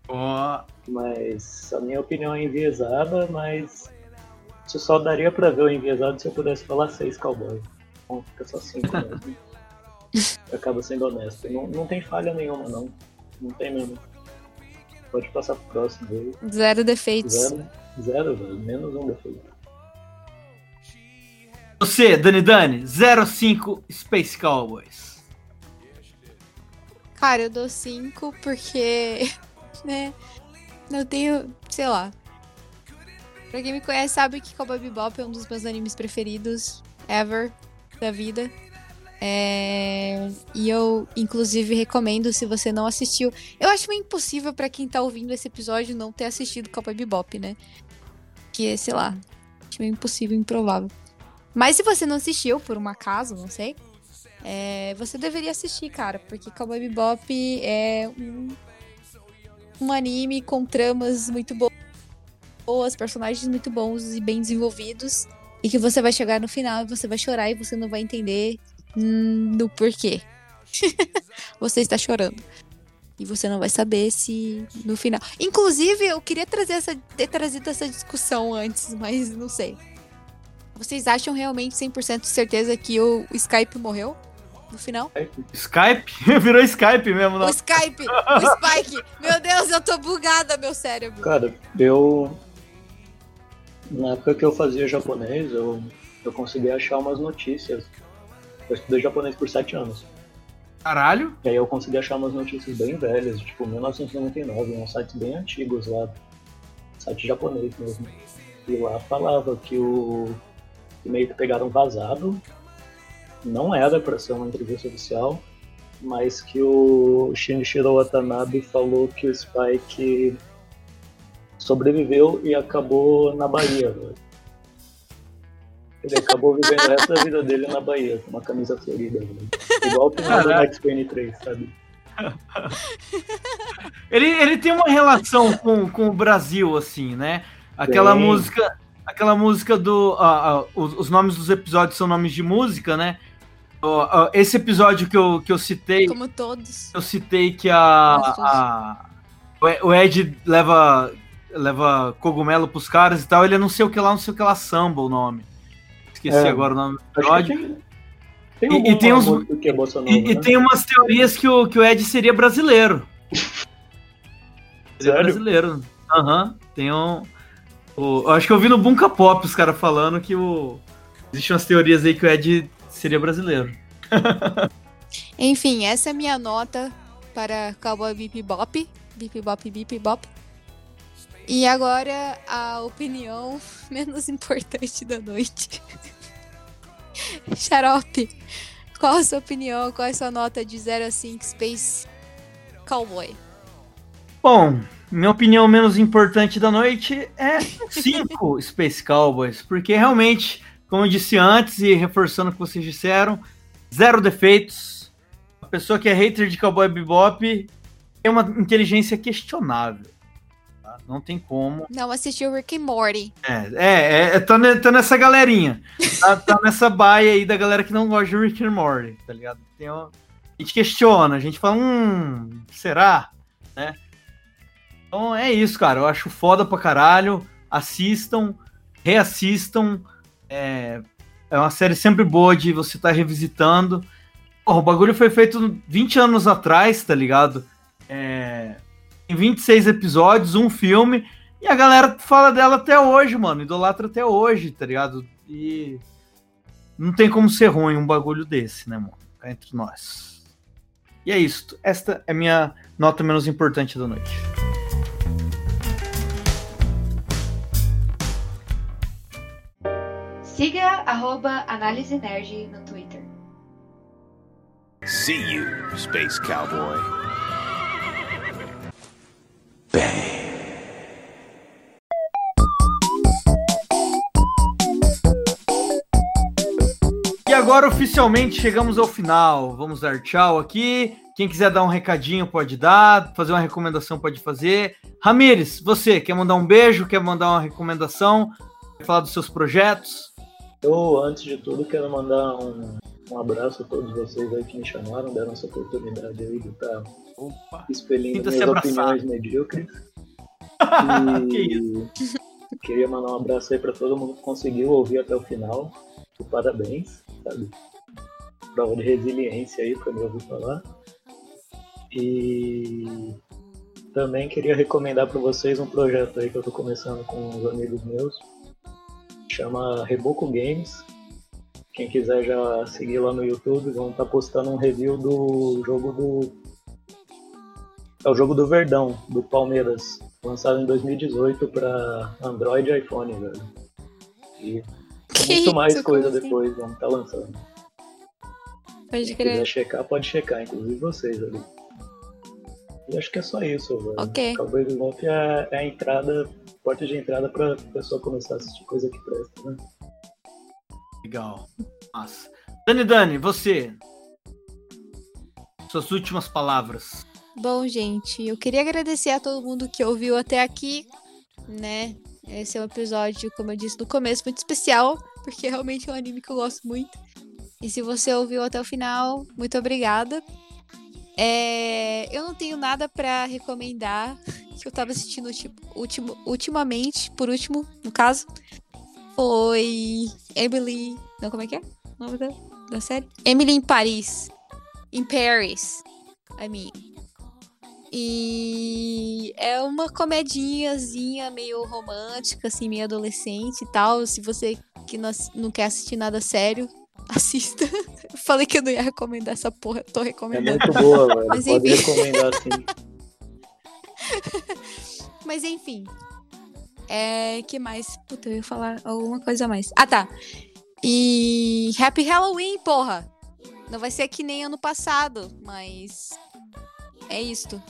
Ó, Mas a minha opinião é enviesada, mas isso só daria pra ver o enviesado se eu pudesse falar 6 cowboy. Então fica só 5 mesmo. <laughs> acaba sendo honesto. Não, não tem falha nenhuma, não. Não tem mesmo. Pode passar pro próximo. Zero defeitos. Zero, zero, velho. Menos um defeito. Você, Dani Dani, 05 Space Cowboys. Cara, eu dou 5 porque, <laughs> né, eu tenho, sei lá. Pra quem me conhece sabe que Cowboy Bebop é um dos meus animes preferidos ever da vida. É, E eu, inclusive, recomendo se você não assistiu. Eu acho impossível pra quem tá ouvindo esse episódio não ter assistido Cowboy Bebop, né? Que, sei lá, acho impossível, improvável. Mas se você não assistiu, por um acaso, não sei, é, você deveria assistir, cara, porque Cowboy Bebop é um, um anime com tramas muito bo- boas, personagens muito bons e bem desenvolvidos, e que você vai chegar no final e você vai chorar e você não vai entender do porquê. <laughs> você está chorando. E você não vai saber se no final. Inclusive, eu queria trazer essa, ter trazido essa discussão antes, mas não sei. Vocês acham realmente 100% de certeza que o Skype morreu no final? Skype? <laughs> Virou Skype mesmo, não? O Skype, o Spike. Meu Deus, eu tô bugada, meu cérebro. Cara, eu. Na época que eu fazia japonês, eu, eu consegui achar umas notícias. Eu estudei japonês por sete anos. Caralho? E aí eu consegui achar umas notícias bem velhas, tipo 1999, uns sites bem antigos lá. Site japonês mesmo. E lá falava que o. que meio que pegaram vazado. Não era pra ser uma entrevista oficial, mas que o Shinichiro Watanabe falou que o Spike sobreviveu e acabou na Bahia, velho. Ele acabou vivendo o resto da vida dele na Bahia, com uma camisa florida, velho. Igual o final do. Max Payne 3, sabe? <laughs> Ele, ele tem uma relação com, com o Brasil, assim, né? Aquela música. Aquela música do. ah, ah, os, os nomes dos episódios são nomes de música, né? Ó, esse episódio que eu, que eu citei. Como todos. Eu citei que a. A- o o Ed leva, leva cogumelo pros caras e tal. Ele é não sei o que lá, não sei o que lá, samba o nome. Esqueci É. agora o nome do episódio. tem, tem E- e tem uns- é nova, E, e né? tem umas teorias que o, que o Ed seria brasileiro. Seria brasileiro. Aham. Tem um. o- eu acho que eu vi no Bunka Pop os caras falando que o. Existem umas teorias aí que o Ed seria brasileiro. <laughs> Enfim, essa é a minha nota para Cowboy Bip Bop. Bip Bop, Bip Bop. E agora a opinião <laughs> menos importante da noite. <laughs> Xarope, qual a sua opinião? Qual é a sua nota de 0 a 5 Space Cowboy? Bom, minha opinião menos importante da noite é 5 <laughs> Space Cowboys, porque realmente, como eu disse antes e reforçando o que vocês disseram, zero defeitos. A pessoa que é hater de Cowboy Bebop tem uma inteligência questionável. Tá? Não tem como. Não assistiu Rick and Morty. É, é, é, tá, ne- tá nessa galerinha. Tá, tá nessa baia aí da galera que não gosta de Rick and Morty, tá ligado? Tem uma- A gente questiona, a gente fala, hum, será? Né? Então é isso, cara. Eu acho foda pra caralho. Assistam, reassistam. É, é uma série sempre boa de você estar revisitando. Porra, o bagulho foi feito 20 anos atrás, tá ligado? É, tem 26 episódios, um filme. E a galera fala dela até hoje, mano. Idolatra até hoje, tá ligado? E não tem como ser ruim um bagulho desse, né, mano? Entre nós. E é isso. Esta é minha nota menos importante da noite. Siga arroba Análise Nerd no Twitter. See you, Space Cowboy. E agora, oficialmente, chegamos ao final. Vamos dar tchau aqui. Quem quiser dar um recadinho pode dar, fazer uma recomendação pode fazer. Ramires, você quer mandar um beijo, quer mandar uma recomendação, quer falar dos seus projetos? Eu, antes de tudo, quero mandar um, um abraço a todos vocês aí que me chamaram, deram essa oportunidade aí de estar Opa! expelindo Sinta-se minhas opiniões medíocres. <laughs> Que E queria mandar um abraço aí pra todo mundo que conseguiu ouvir até o final. Parabéns, sabe? prova de resiliência aí para me ouvir falar. E também queria recomendar para vocês um projeto aí que eu tô começando com uns amigos meus. Chama Reboco Games. Quem quiser já seguir lá no YouTube, vão estar postando um review do jogo do. É o jogo do Verdão, do Palmeiras, lançado em 2018 para Android e iPhone, velho. E Que muito mais isso, coisa assim? depois, vamos estar lançando. Pode crer. quiser checar, pode checar, inclusive vocês ali. E acho que é só isso, velho. Ok. Cowboy Bebop é, é a entrada, porta de entrada pra pessoa começar a assistir coisa que presta, né? Legal. Massa. Dani Dani, você. Suas últimas palavras. Bom, gente, eu queria agradecer a todo mundo que ouviu até aqui, né? Esse é um episódio, como eu disse no começo, muito especial, porque realmente é um anime que eu gosto muito. E se você ouviu até o final, muito obrigada. É, eu não tenho nada pra recomendar <laughs> que eu tava assistindo tipo, ultimo, ultimamente, por último, no caso, foi Emily. Não, como é que é? O nome da, da série? Emily em Paris. Em Paris. I mean. E é uma comedinhazinha meio romântica, assim, meio adolescente e tal. Se você que não, quer assistir nada sério, <laughs> assista. Eu falei que eu não ia recomendar essa porra, tô É recomendando. muito boa, velho. Mas Pode enfim. recomendar sim. <laughs> Mas enfim. É. que mais? Puta, eu ia falar alguma coisa a mais. Ah, tá. E. Happy Halloween, porra! Não vai ser que nem ano passado, mas. É isto.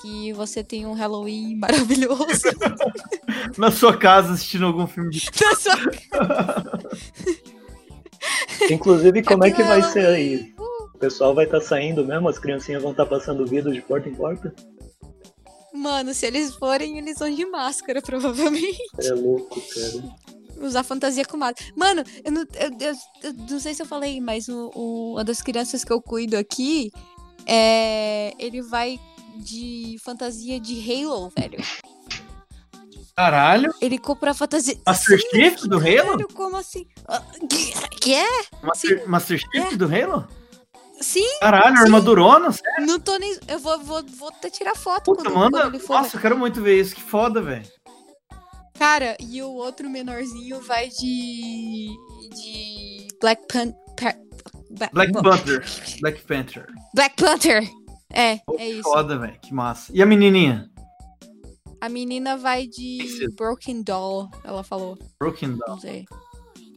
Que você tem um Halloween <laughs> maravilhoso <laughs> Na sua casa assistindo algum filme de. na sua <laughs> Inclusive, como é que vai Halloween. ser aí? O pessoal vai estar saindo mesmo? As criancinhas vão estar passando vidro de porta em porta? Mano, se eles forem, eles vão de máscara, provavelmente. É louco, cara. Usar fantasia com máscara. Mano, eu não, eu, eu- eu não sei se eu falei, mas o, o- uma das crianças que eu cuido aqui, é, ele vai de fantasia de Halo, velho. Caralho. Ele compra fantasia. Master Chief do Halo? Velho, como assim? Ah, que, é? Master, Master Chief É. do Halo? Sim, Caralho, Sim. armadurona? sério? não tô nem. Eu vou, vou, vou até tirar foto Puta, quando, manda. quando for. Nossa, eu quero muito ver isso. Que foda, velho. Cara, e o outro menorzinho vai de. de. Black Panther. Black Panther. Black Panther. Black Panther! É, Pô, é que isso. Foda, velho. Que massa. E a menininha? A menina vai de Broken Doll, ela falou. Broken Down. Não sei.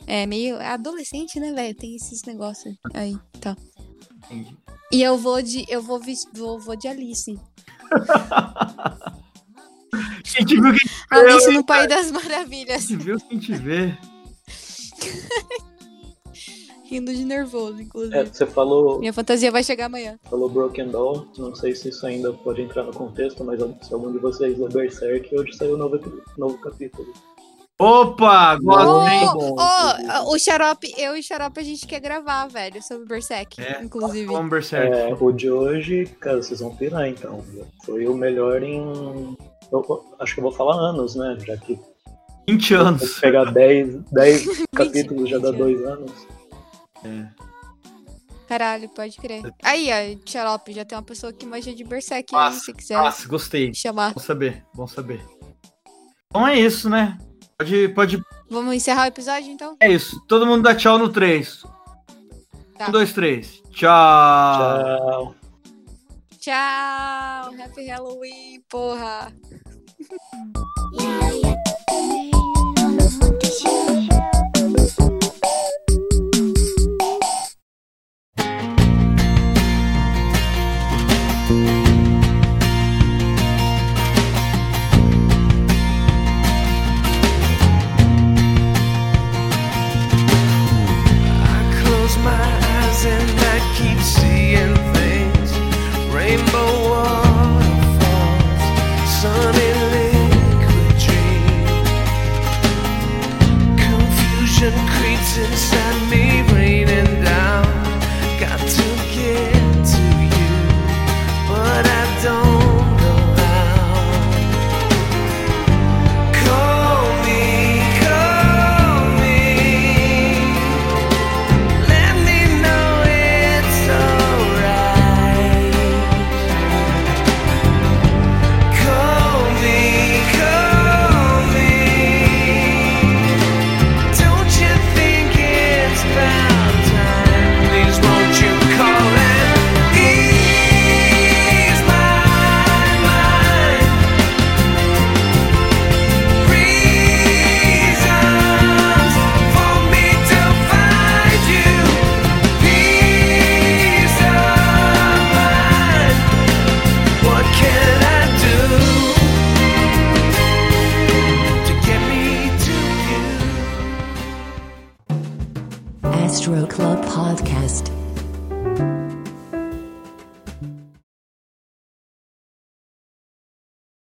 É meio é adolescente, né, velho? Tem esses negócios aí, tá. Entendi. E eu vou de eu vou vou, vou de Alice. <laughs> Quem te viu, quem te Alice no País das Maravilhas. Quem te viu, quem te vê. <laughs> Rindo de nervoso, inclusive. É, você falou, Minha fantasia vai chegar amanhã. falou Broken Doll, não sei se isso ainda pode entrar no contexto, mas se algum de vocês leu Berserk, hoje saiu um novo, novo capítulo. Opa, gosto, hein? Bom, Ô, o Xarope, eu e o Xarope a gente quer gravar, velho, sobre Berserk, É, inclusive. Vamos Berserk. É, o de hoje, cara, vocês vão pirar então. Foi o melhor em. eu acho que eu vou falar anos, né? Já que 20 se anos. pegar 10, 10 <laughs> capítulos já dá 20 dois anos. Caralho, pode crer. Aí, ó, Xarope, já tem uma pessoa que manja de Berserk aí, Massa, se quiser Nossa, gostei. chamar. Bom saber, bom saber. Então é isso, né? Pode, pode. Vamos encerrar o episódio, então? É isso. Todo mundo dá tchau no 3. Tá. Um, dois, três. Tchau. Tchau. Tchau! Happy Halloween, porra! I